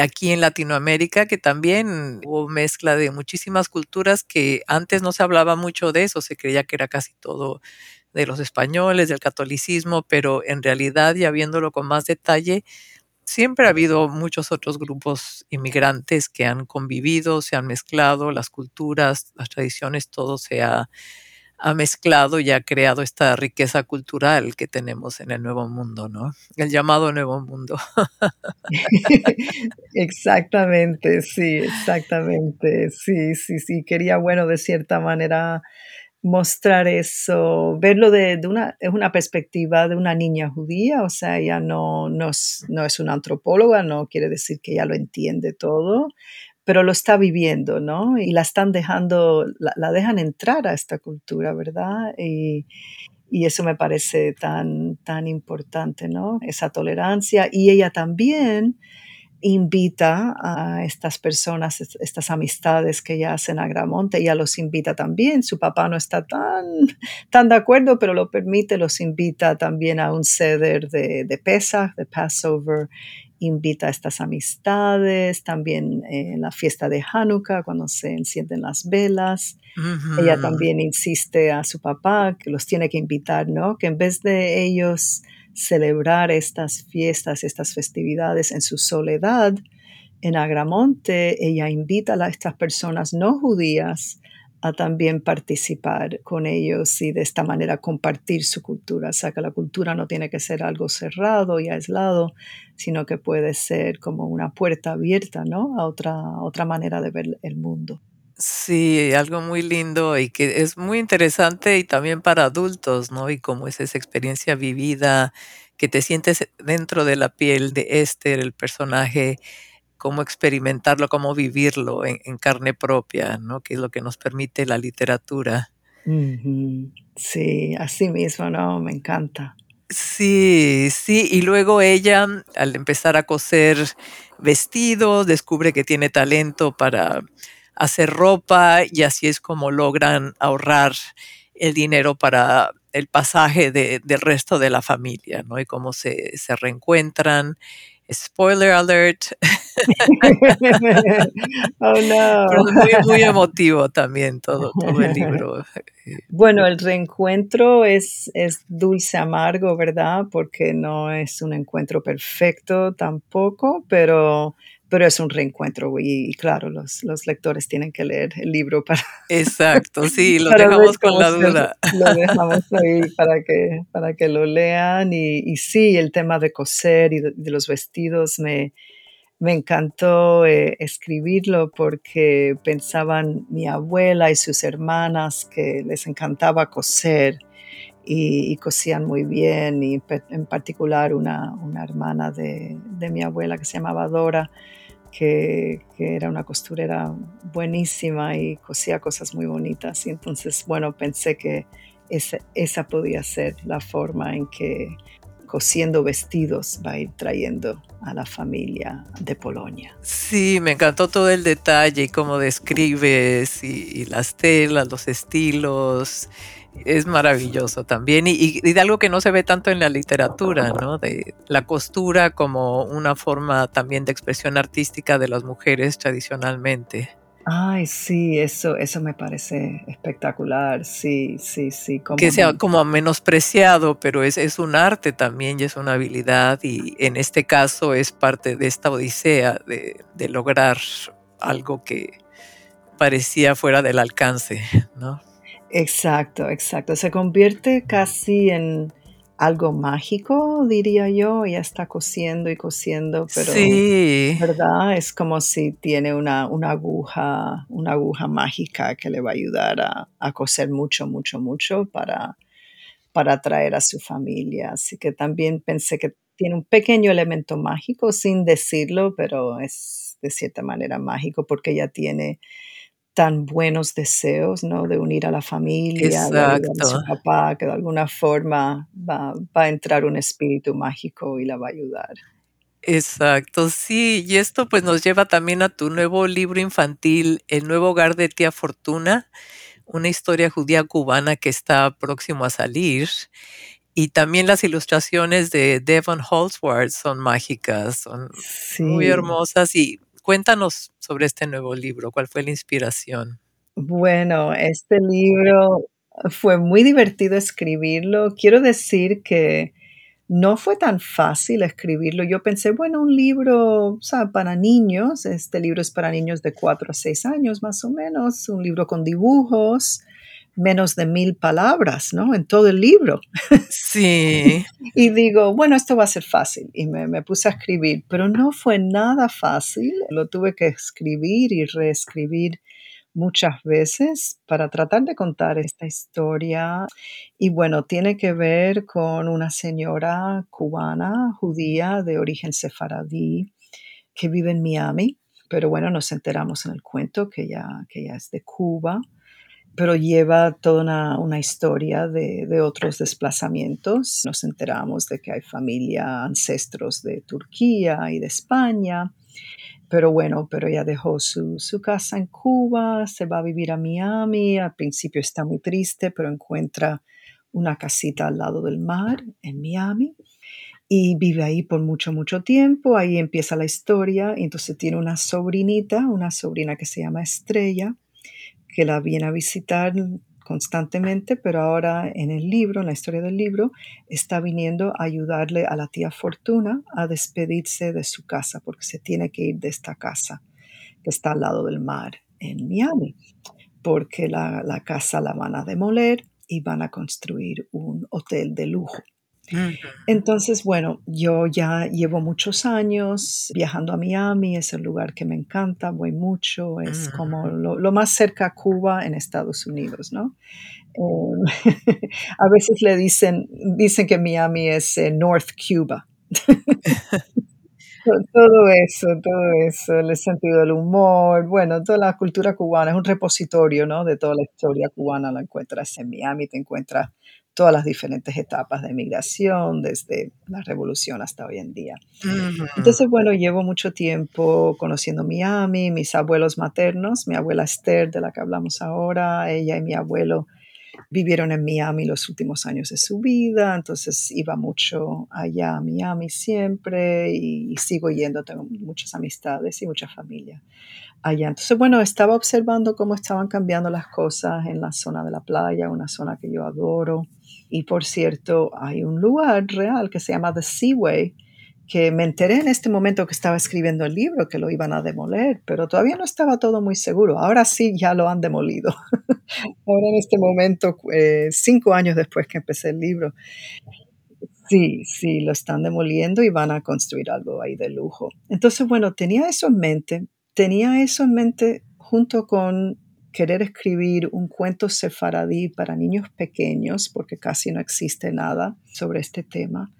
aquí en Latinoamérica, que también hubo mezcla de muchísimas culturas que antes no se hablaba mucho de eso, se creía que era casi todo de los españoles, del catolicismo, pero en realidad, ya viéndolo con más detalle, siempre ha habido muchos otros grupos inmigrantes que han convivido, se han mezclado, las culturas, las tradiciones, todo se ha, mezclado y ha creado esta riqueza cultural que tenemos en el Nuevo Mundo, ¿no? El llamado Nuevo Mundo. *laughs* exactamente, sí, exactamente, sí, sí, sí. Quería, bueno, de cierta manera mostrar eso, verlo de, una, es una perspectiva de una niña judía, o sea, ella no, no, es, una antropóloga, no quiere decir que ella lo entiende todo, pero lo está viviendo, ¿no? Y la están dejando, la, dejan entrar a esta cultura, ¿verdad? Y, eso me parece tan, tan importante, ¿no? Esa tolerancia. Y ella también invita a estas personas, estas amistades que ya hacen a Gramonte, ella los invita también. Su papá no está tan, tan de acuerdo, pero lo permite, los invita también a un ceder de, de Pesach, de Passover, invita a estas amistades, también en la fiesta de Hanukkah, cuando se encienden las velas. Ella también insiste a su papá que los tiene que invitar, ¿no? Que en vez de ellos celebrar estas fiestas, estas festividades en su soledad. En Agramonte, ella invita a estas personas no judías también participar con ellos y de esta manera compartir su cultura. O sea, que la cultura no tiene que ser algo cerrado y aislado, sino que puede ser como una puerta abierta, ¿no? A otra, otra manera de ver el mundo. Sí, algo muy lindo y que es muy interesante y también para adultos, ¿no? Y cómo es esa experiencia vivida, que te sientes dentro de la piel de Esther, el personaje, cómo experimentarlo, cómo vivirlo en, carne propia, ¿no? Que es lo que nos permite la literatura. Sí, así mismo, ¿no? Me encanta. Sí, sí, y luego ella, al empezar a coser vestidos, descubre que tiene talento para hacer ropa y así es como logran ahorrar el dinero para el pasaje del resto de la familia, ¿no? Y cómo se, reencuentran. Spoiler alert. *laughs* *laughs* oh no. muy, muy emotivo también todo, todo el libro. *laughs* Bueno, el reencuentro es, es dulce amargo, ¿verdad? Porque no es un encuentro perfecto tampoco, pero pero es un reencuentro y, claro, los, los, lectores tienen que leer el libro para... Exacto, sí, *laughs* lo dejamos con la duda. lo dejamos ahí para que, para que lo lean y, y sí, el tema de coser y de, los vestidos me, me encantó eh, escribirlo porque pensaban mi abuela y sus hermanas que les encantaba coser y, cosían muy bien y en particular una, una hermana de, de, mi abuela que se llamaba Dora, que, que, era una costurera buenísima y cosía cosas muy bonitas. Y entonces, bueno, pensé que esa, esa podía ser la forma en que cosiendo vestidos va a ir trayendo a la familia de Polonia. Sí, me encantó todo el detalle y cómo describes y, y las telas, los estilos es maravilloso también y, de algo que no se ve tanto en la literatura, ¿no? De la costura como una forma también de expresión artística de las mujeres tradicionalmente. Ay, sí, eso, eso me parece espectacular, sí, sí, sí. que sea como menospreciado, pero es, es un arte también y es una habilidad y en este caso es parte de esta odisea de, de lograr algo que parecía fuera del alcance, ¿no? Exacto, exacto. Se convierte casi en, algo mágico, diría yo. Ella está cosiendo y cosiendo, pero Sí, ¿verdad? Es como si tiene una, una aguja, una aguja mágica que le va a ayudar a, a coser mucho, mucho, mucho para, para atraer a su familia. Así que también pensé que tiene un pequeño elemento mágico, sin decirlo, pero es de cierta manera mágico porque ella tiene tan buenos deseos, ¿no? De unir a la familia, de ayudar a exacto. su papá, que de alguna forma va, va a entrar un espíritu mágico y la va a ayudar. Exacto, sí, y esto pues nos lleva también a tu nuevo libro infantil, El nuevo hogar de tía Fortuna, una historia judía cubana que está próximo a salir. Y también las ilustraciones de Devon Holsworth son mágicas, son muy hermosas. Y cuéntanos sobre este nuevo libro, ¿cuál fue la inspiración? bueno, este libro fue muy divertido escribirlo. Quiero decir que no fue tan fácil escribirlo. Yo pensé, bueno, un libro, o sea, para niños, este libro es para niños de 4 a 6 años más o menos, un libro con dibujos, menos de mil palabras, ¿no? En todo el libro. Sí, *laughs* Y digo, bueno, esto va a ser fácil. Y me, me puse a escribir, pero no fue nada fácil. Lo tuve que escribir y reescribir muchas veces para tratar de contar esta historia. Y bueno, tiene que ver con una señora cubana, judía, de origen sefaradí, que vive en Miami. Pero bueno, nos enteramos en el cuento que ella, que ella es de Cuba pero lleva toda una, historia de, de, otros desplazamientos. Nos enteramos de que hay familia, ancestros de Turquía y de España, pero bueno, pero ella dejó su, su, casa en Cuba, se va a vivir a Miami, al principio está muy triste, pero encuentra una casita al lado del mar en Miami y vive ahí por mucho, mucho tiempo, ahí empieza la historia, entonces tiene una sobrinita, una sobrina que se llama Estrella, que la viene a visitar constantemente, pero ahora en el libro, en la historia del libro, está viniendo a ayudarle a la tía Fortuna a despedirse de su casa, porque se tiene que ir de esta casa que está al lado del mar en Miami, porque la, la casa la van a demoler y van a construir un hotel de lujo. Entonces, bueno, yo ya llevo muchos años viajando a Miami, es el lugar que me encanta, voy mucho, es como ujú. lo, lo más cerca a Cuba en Estados Unidos, ¿no? Eh, *laughs* a veces le dicen, dicen que Miami es eh, North Cuba. *laughs* To- Todo eso, todo eso, el sentido del humor, bueno, toda la cultura cubana, es un repositorio, ¿no? De toda la historia cubana, la encuentras en Miami, te encuentras todas las diferentes etapas de migración, desde la revolución hasta hoy en día. Ujú, Entonces, bueno, llevo mucho tiempo conociendo Miami, mis abuelos maternos, mi abuela Esther, de la que hablamos ahora, ella y mi abuelo vivieron en Miami los últimos años de su vida, entonces iba mucho allá a Miami siempre y, y sigo yendo, tengo muchas amistades y mucha familia allá. Entonces, bueno, estaba observando cómo estaban cambiando las cosas en la zona de la playa, una zona que yo adoro. Y por cierto, hay un lugar real que se llama The Seaway, que me enteré en este momento que estaba escribiendo el libro que lo iban a demoler, pero todavía no estaba todo muy seguro. Ahora sí ya lo han demolido. *laughs* Ahora en este momento, eh, cinco años después que empecé el libro, sí, sí, lo están demoliendo y van a construir algo ahí de lujo. Entonces, bueno, tenía eso en mente, tenía eso en mente junto con querer escribir un cuento sefaradí para niños pequeños, porque casi no existe nada sobre este tema.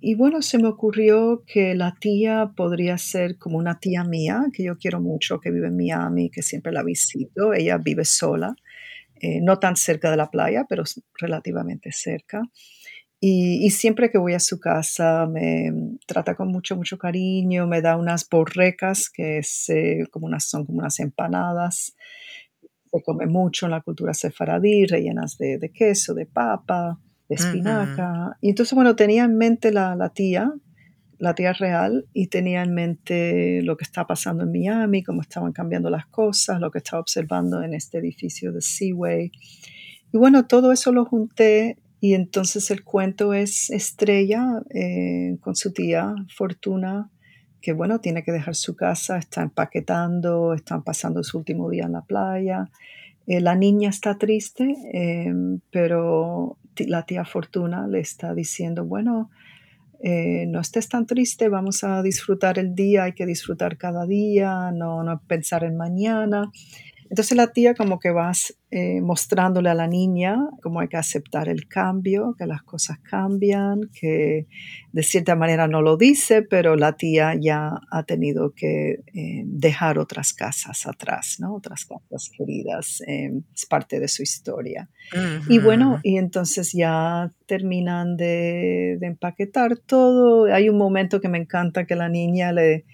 Y bueno, se me ocurrió que la tía podría ser como una tía mía, que yo quiero mucho, que vive en Miami, que siempre la visito. Ella vive sola, eh, no tan cerca de la playa, pero relativamente cerca. Y, siempre que voy a su casa me trata con mucho, mucho cariño, me da unas borrecas que es, son como unas empanadas. Se come mucho en la cultura sefaradí, rellenas de, de queso, de papa, de espinaca. Y entonces, bueno, tenía en mente la, la tía, la tía real, y tenía en mente lo que estaba pasando en Miami, cómo estaban cambiando las cosas, lo que estaba observando en este edificio de Seaway. Y bueno, todo eso lo junté y entonces el cuento es Estrella eh, con su tía Fortuna, que bueno, tiene que dejar su casa, está empaquetando, están pasando su último día en la playa. Eh, la niña está triste, eh, pero la tía Fortuna le está diciendo, bueno, eh, no estés tan triste, vamos a disfrutar el día, hay que disfrutar cada día, no, no pensar en mañana. Entonces la tía como que va eh, mostrándole a la niña cómo hay que aceptar el cambio, que las cosas cambian, que de cierta manera no lo dice, pero la tía ya ha tenido que eh, dejar otras casas atrás, ¿no? Otras casas queridas, eh, es parte de su historia. Y bueno, y entonces ya terminan de, de empaquetar todo. Hay un momento que me encanta que la niña le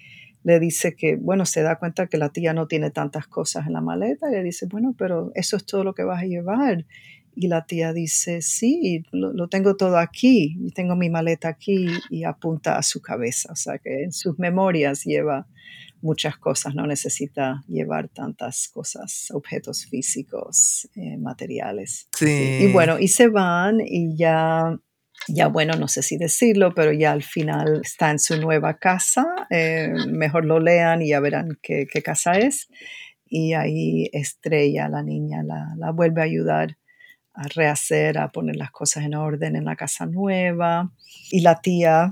le dice que, bueno, se da cuenta que la tía no tiene tantas cosas en la maleta y le dice, bueno, pero eso es todo lo que vas a llevar. Y la tía dice, sí, lo, tengo todo aquí, y tengo mi maleta aquí y apunta a su cabeza. O sea que en sus memorias lleva muchas cosas, no necesita llevar tantas cosas, objetos físicos, eh, materiales. Sí. Y bueno, y se van y ya ya bueno, no sé si decirlo, pero ya al final está en su nueva casa. Eh, mejor lo lean y ya verán qué, casa es. Y ahí Estrella, la niña, la, vuelve a ayudar a rehacer, a poner las cosas en orden en la casa nueva. Y la tía,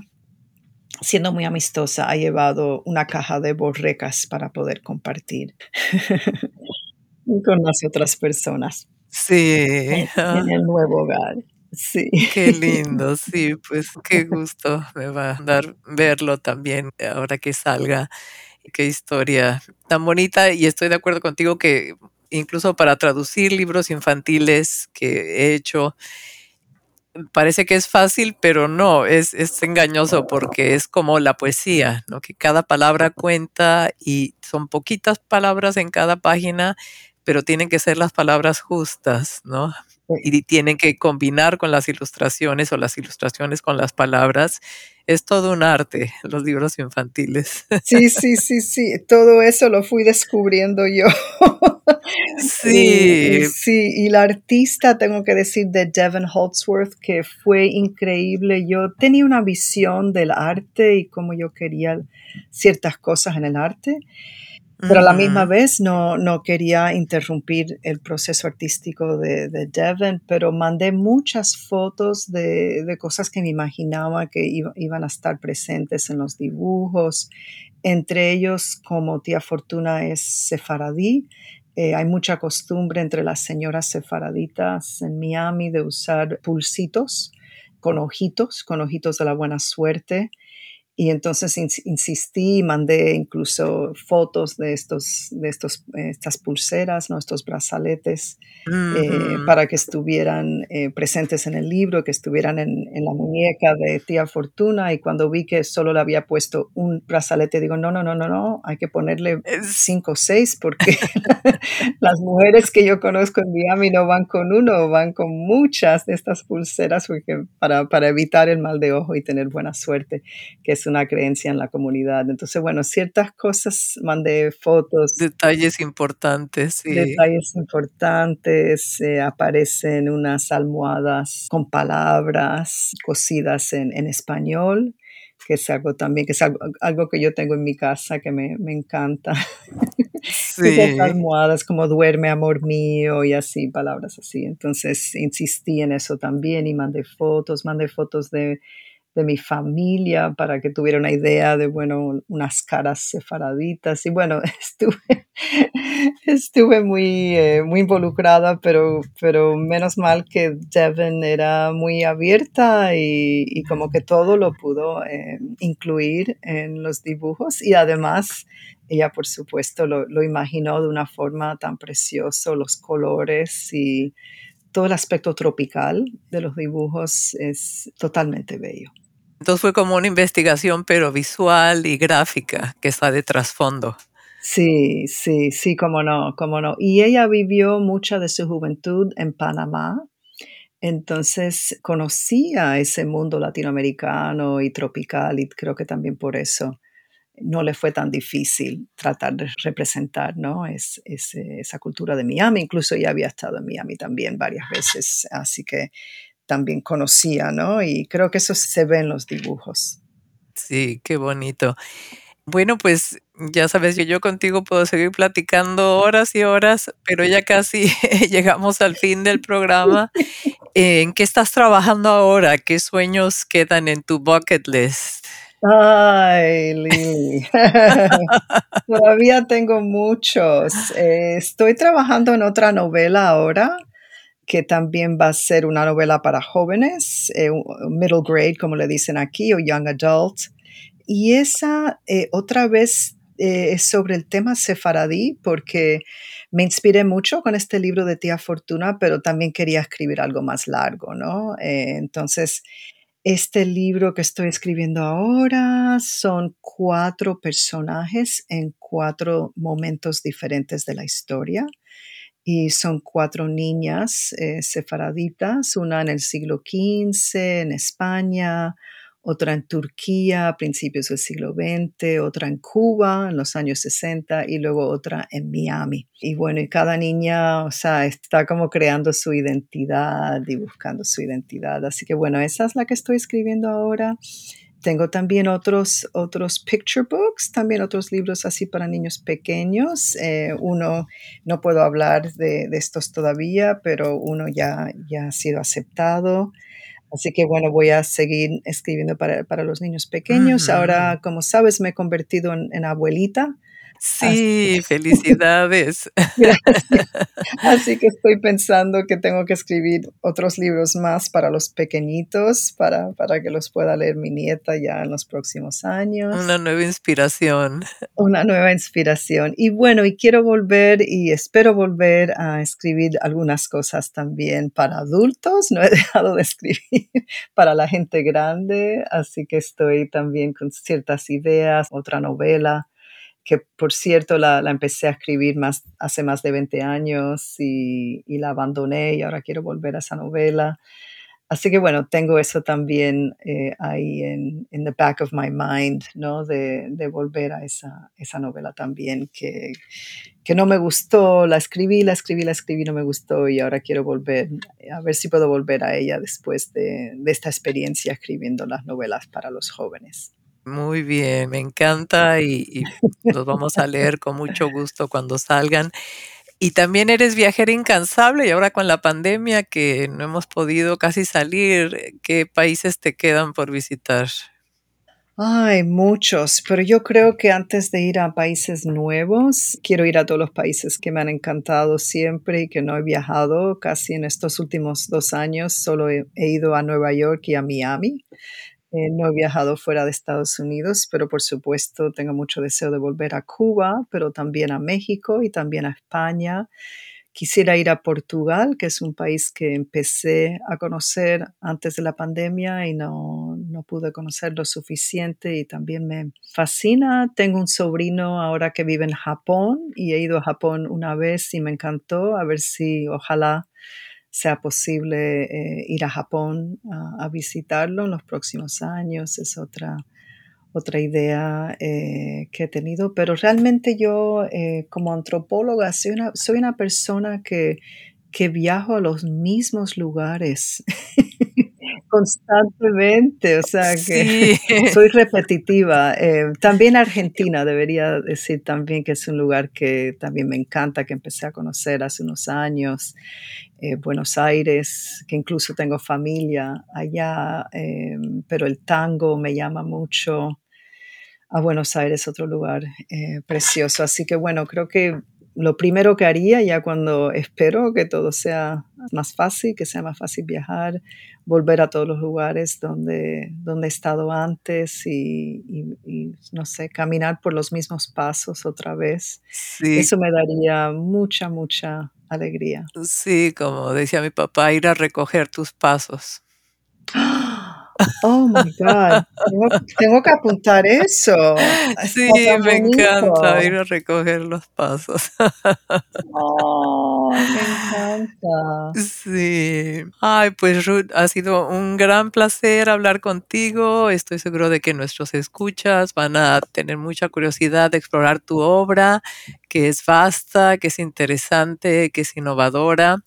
siendo muy amistosa, ha llevado una caja de borrecas para poder compartir *laughs* con las otras personas. Sí. en el nuevo hogar. Sí. Qué *laughs* lindo, sí, pues qué gusto me va a dar verlo también ahora que salga. Qué historia tan bonita y estoy de acuerdo contigo que incluso para traducir libros infantiles que he hecho, parece que es fácil, pero no, es, es engañoso porque es como la poesía, ¿no? que cada palabra cuenta y son poquitas palabras en cada página, pero tienen que ser las palabras justas, ¿no? Y tienen que combinar con las ilustraciones o las ilustraciones con las palabras. Es todo un arte, los libros infantiles. *laughs* Sí, sí, sí, sí. Todo eso lo fui descubriendo yo. *laughs* Sí. sí, y la artista, tengo que decir, de Devon Holtzworth, que fue increíble. Yo tenía una visión del arte y cómo yo quería ciertas cosas en el arte. Pero a la misma vez no, no quería interrumpir el proceso artístico de, de Devon, pero mandé muchas fotos de, de cosas que me imaginaba que iban a estar presentes en los dibujos. Entre ellos, como tía Fortuna es sefaradí, eh, hay mucha costumbre entre las señoras sefaraditas en Miami de usar pulsitos con ojitos, con ojitos de la buena suerte. Y entonces insistí y mandé incluso fotos de, estos, de estos, eh, estas pulseras, ¿no? estos brazaletes, eh, para que estuvieran eh, presentes en el libro, que estuvieran en, en, la muñeca de tía Fortuna. Y cuando vi que solo le había puesto un brazalete, digo, no, no, no, no, no, hay que ponerle cinco o seis, porque *laughs* las mujeres que yo conozco en Miami no van con uno, van con muchas de estas pulseras porque, para, para evitar el mal de ojo y tener buena suerte, que es una creencia en la comunidad. Entonces, bueno, ciertas cosas, mandé fotos. Detalles importantes, sí. Detalles importantes, eh, aparecen unas almohadas con palabras cosidas en, en español que es algo también, que es algo, que yo tengo en mi casa que me, me encanta. *laughs* Sí. almohadas como duerme amor mío y así, palabras así. Entonces insistí en eso también y mandé fotos, mandé fotos de de mi familia para que tuviera una idea de, bueno, unas caras sefaraditas. Y bueno, *laughs* estuve, estuve muy, eh, muy involucrada, pero, pero menos mal que Devon era muy abierta y, como que todo lo pudo eh, incluir en los dibujos. Y además, ella, por supuesto, lo, lo imaginó de una forma tan preciosa, los colores y todo el aspecto tropical de los dibujos es totalmente bello. Entonces fue como una investigación, pero visual y gráfica, que está de trasfondo. Sí, sí, sí, cómo no, cómo no. Y ella vivió mucha de su juventud en Panamá, entonces conocía ese mundo latinoamericano y tropical y creo que también por eso no le fue tan difícil tratar de representar ¿no? es, esa cultura de Miami. Incluso ella había estado en Miami también varias veces, así que también conocía, ¿no? Y creo que eso se ve en los dibujos. Sí, qué bonito. Bueno, pues Ya sabes que yo contigo puedo seguir platicando horas y horas, pero ya casi *laughs* llegamos al fin del programa. ¿En qué estás trabajando ahora? ¿Qué sueños quedan en tu bucket list? Ay, Lili. *laughs* Todavía tengo muchos. Eh, estoy trabajando en otra novela ahora, que también va a ser una novela para jóvenes, eh, middle grade, como le dicen aquí, o young adult. Y esa eh, otra vez es sobre el tema sefaradí, porque me inspiré mucho con este libro de Tía Fortuna, pero también quería escribir algo más largo, ¿no? entonces, este libro que estoy escribiendo ahora son cuatro personajes en cuatro momentos diferentes de la historia y son cuatro niñas eh, una en el siglo XV en España, otra en Turquía a principios del siglo XX, otra en Cuba en los años 60 y luego otra en Miami. Y bueno, y cada niña, o sea, está como creando su identidad y buscando su identidad. Así que bueno, esa es la que estoy escribiendo ahora. Tengo también otros, otros picture books, también otros libros así para niños pequeños. Eh, uno, no puedo hablar de, de, estos todavía, pero uno ya, ya ha sido aceptado. Así que bueno, voy a seguir escribiendo para, para los niños pequeños. Ahora, como sabes, me he convertido en, abuelita. Sí, felicidades. *laughs* Así que estoy pensando que tengo que escribir otros libros más para los pequeñitos, para, para que los pueda leer mi nieta ya en los próximos años. Una nueva inspiración. Una nueva inspiración. Y bueno, y quiero volver y espero volver a escribir algunas cosas también para adultos. No he *laughs* dejado de escribir para la gente grande, así que estoy también con ciertas ideas, otra novela que por cierto la, empecé a escribir más, hace más de 20 años y, la abandoné y ahora quiero volver a esa novela. Así que bueno, tengo eso también eh, ahí en, the back of my mind, ¿no? De, volver a esa, novela también que, no me gustó, la escribí, la escribí, la escribí, no me gustó y ahora quiero volver, a ver si puedo volver a ella después de, de esta experiencia escribiendo las novelas para los jóvenes. Muy bien, me encanta y, los vamos a leer con mucho gusto cuando salgan. Y también eres viajera incansable y ahora con la pandemia que no hemos podido casi salir, ¿qué países te quedan por visitar? Ay, muchos, pero yo creo que antes de ir a países nuevos, quiero ir a todos los países que me han encantado siempre y que no he viajado casi en estos últimos dos años, solo he ido a Nueva York y a Miami. Eh, no he viajado fuera de Estados Unidos, pero por supuesto tengo mucho deseo de volver a Cuba, pero también a México y también a España. Quisiera ir a Portugal, que es un país que empecé a conocer antes de la pandemia y no, no pude conocer lo suficiente y también me fascina. Tengo un sobrino ahora que vive en Japón y he ido a Japón una vez y me encantó. A ver si ojalá sea posible eh, ir a Japón a, visitarlo en los próximos años. Es otra, otra idea eh, que he tenido. Pero realmente yo eh, como antropóloga soy una, soy una persona que, que viajo a los mismos lugares. *laughs* constantemente, o sea que *laughs* soy repetitiva. Eh, también Argentina, debería decir también que es un lugar que también me encanta, que empecé a conocer hace unos años. Eh, Buenos Aires, que incluso tengo familia allá, eh, pero el tango me llama mucho. A Buenos Aires, otro lugar precioso. Así que bueno, creo que lo primero que haría ya cuando espero que todo sea más fácil, que sea más fácil viajar, volver a todos los lugares donde, donde he estado antes y, no sé, caminar por los mismos pasos otra vez. Eso me daría mucha, mucha alegría. Sí, como decía mi papá, ir a recoger tus pasos. Oh my God, tengo, que apuntar eso. Sí, me encanta ir a recoger los pasos. Oh, me encanta. Sí. Ay, pues Ruth, ha sido un gran placer hablar contigo. Estoy seguro de que nuestros escuchas van a tener mucha curiosidad de explorar tu obra, que es vasta, que es interesante, que es innovadora.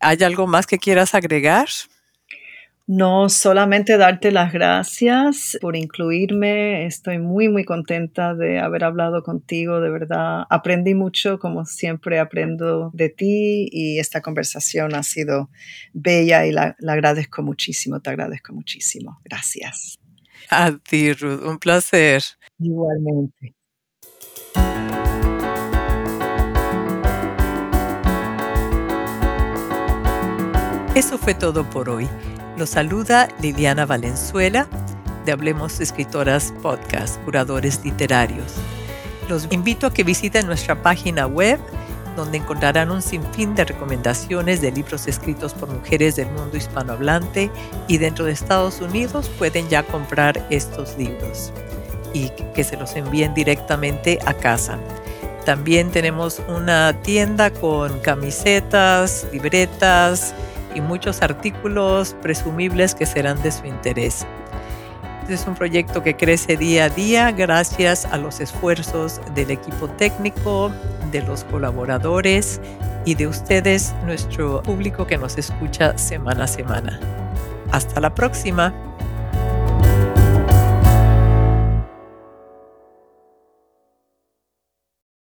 ¿Hay algo más que quieras agregar? No solamente darte las gracias por incluirme. Estoy muy, muy contenta de haber hablado contigo. De verdad, aprendí mucho, como siempre aprendo de ti y esta conversación ha sido bella y la, agradezco muchísimo. Te agradezco muchísimo. Gracias. A ti, Ruth. Un placer. Igualmente. Eso fue todo por hoy. Los saluda Liliana Valenzuela de Hablemos Escritoras Podcast, Curadores Literarios. Los invito a que visiten nuestra página web donde encontrarán un sinfín de recomendaciones de libros escritos por mujeres del mundo hispanohablante y dentro de Estados Unidos pueden ya comprar estos libros y que se los envíen directamente a casa. También tenemos una tienda con camisetas, libretas, y muchos artículos presumibles que serán de su interés. es un proyecto que crece día a día gracias a los esfuerzos del equipo técnico, de los colaboradores y de ustedes, nuestro público que nos escucha semana a semana. Hasta la próxima.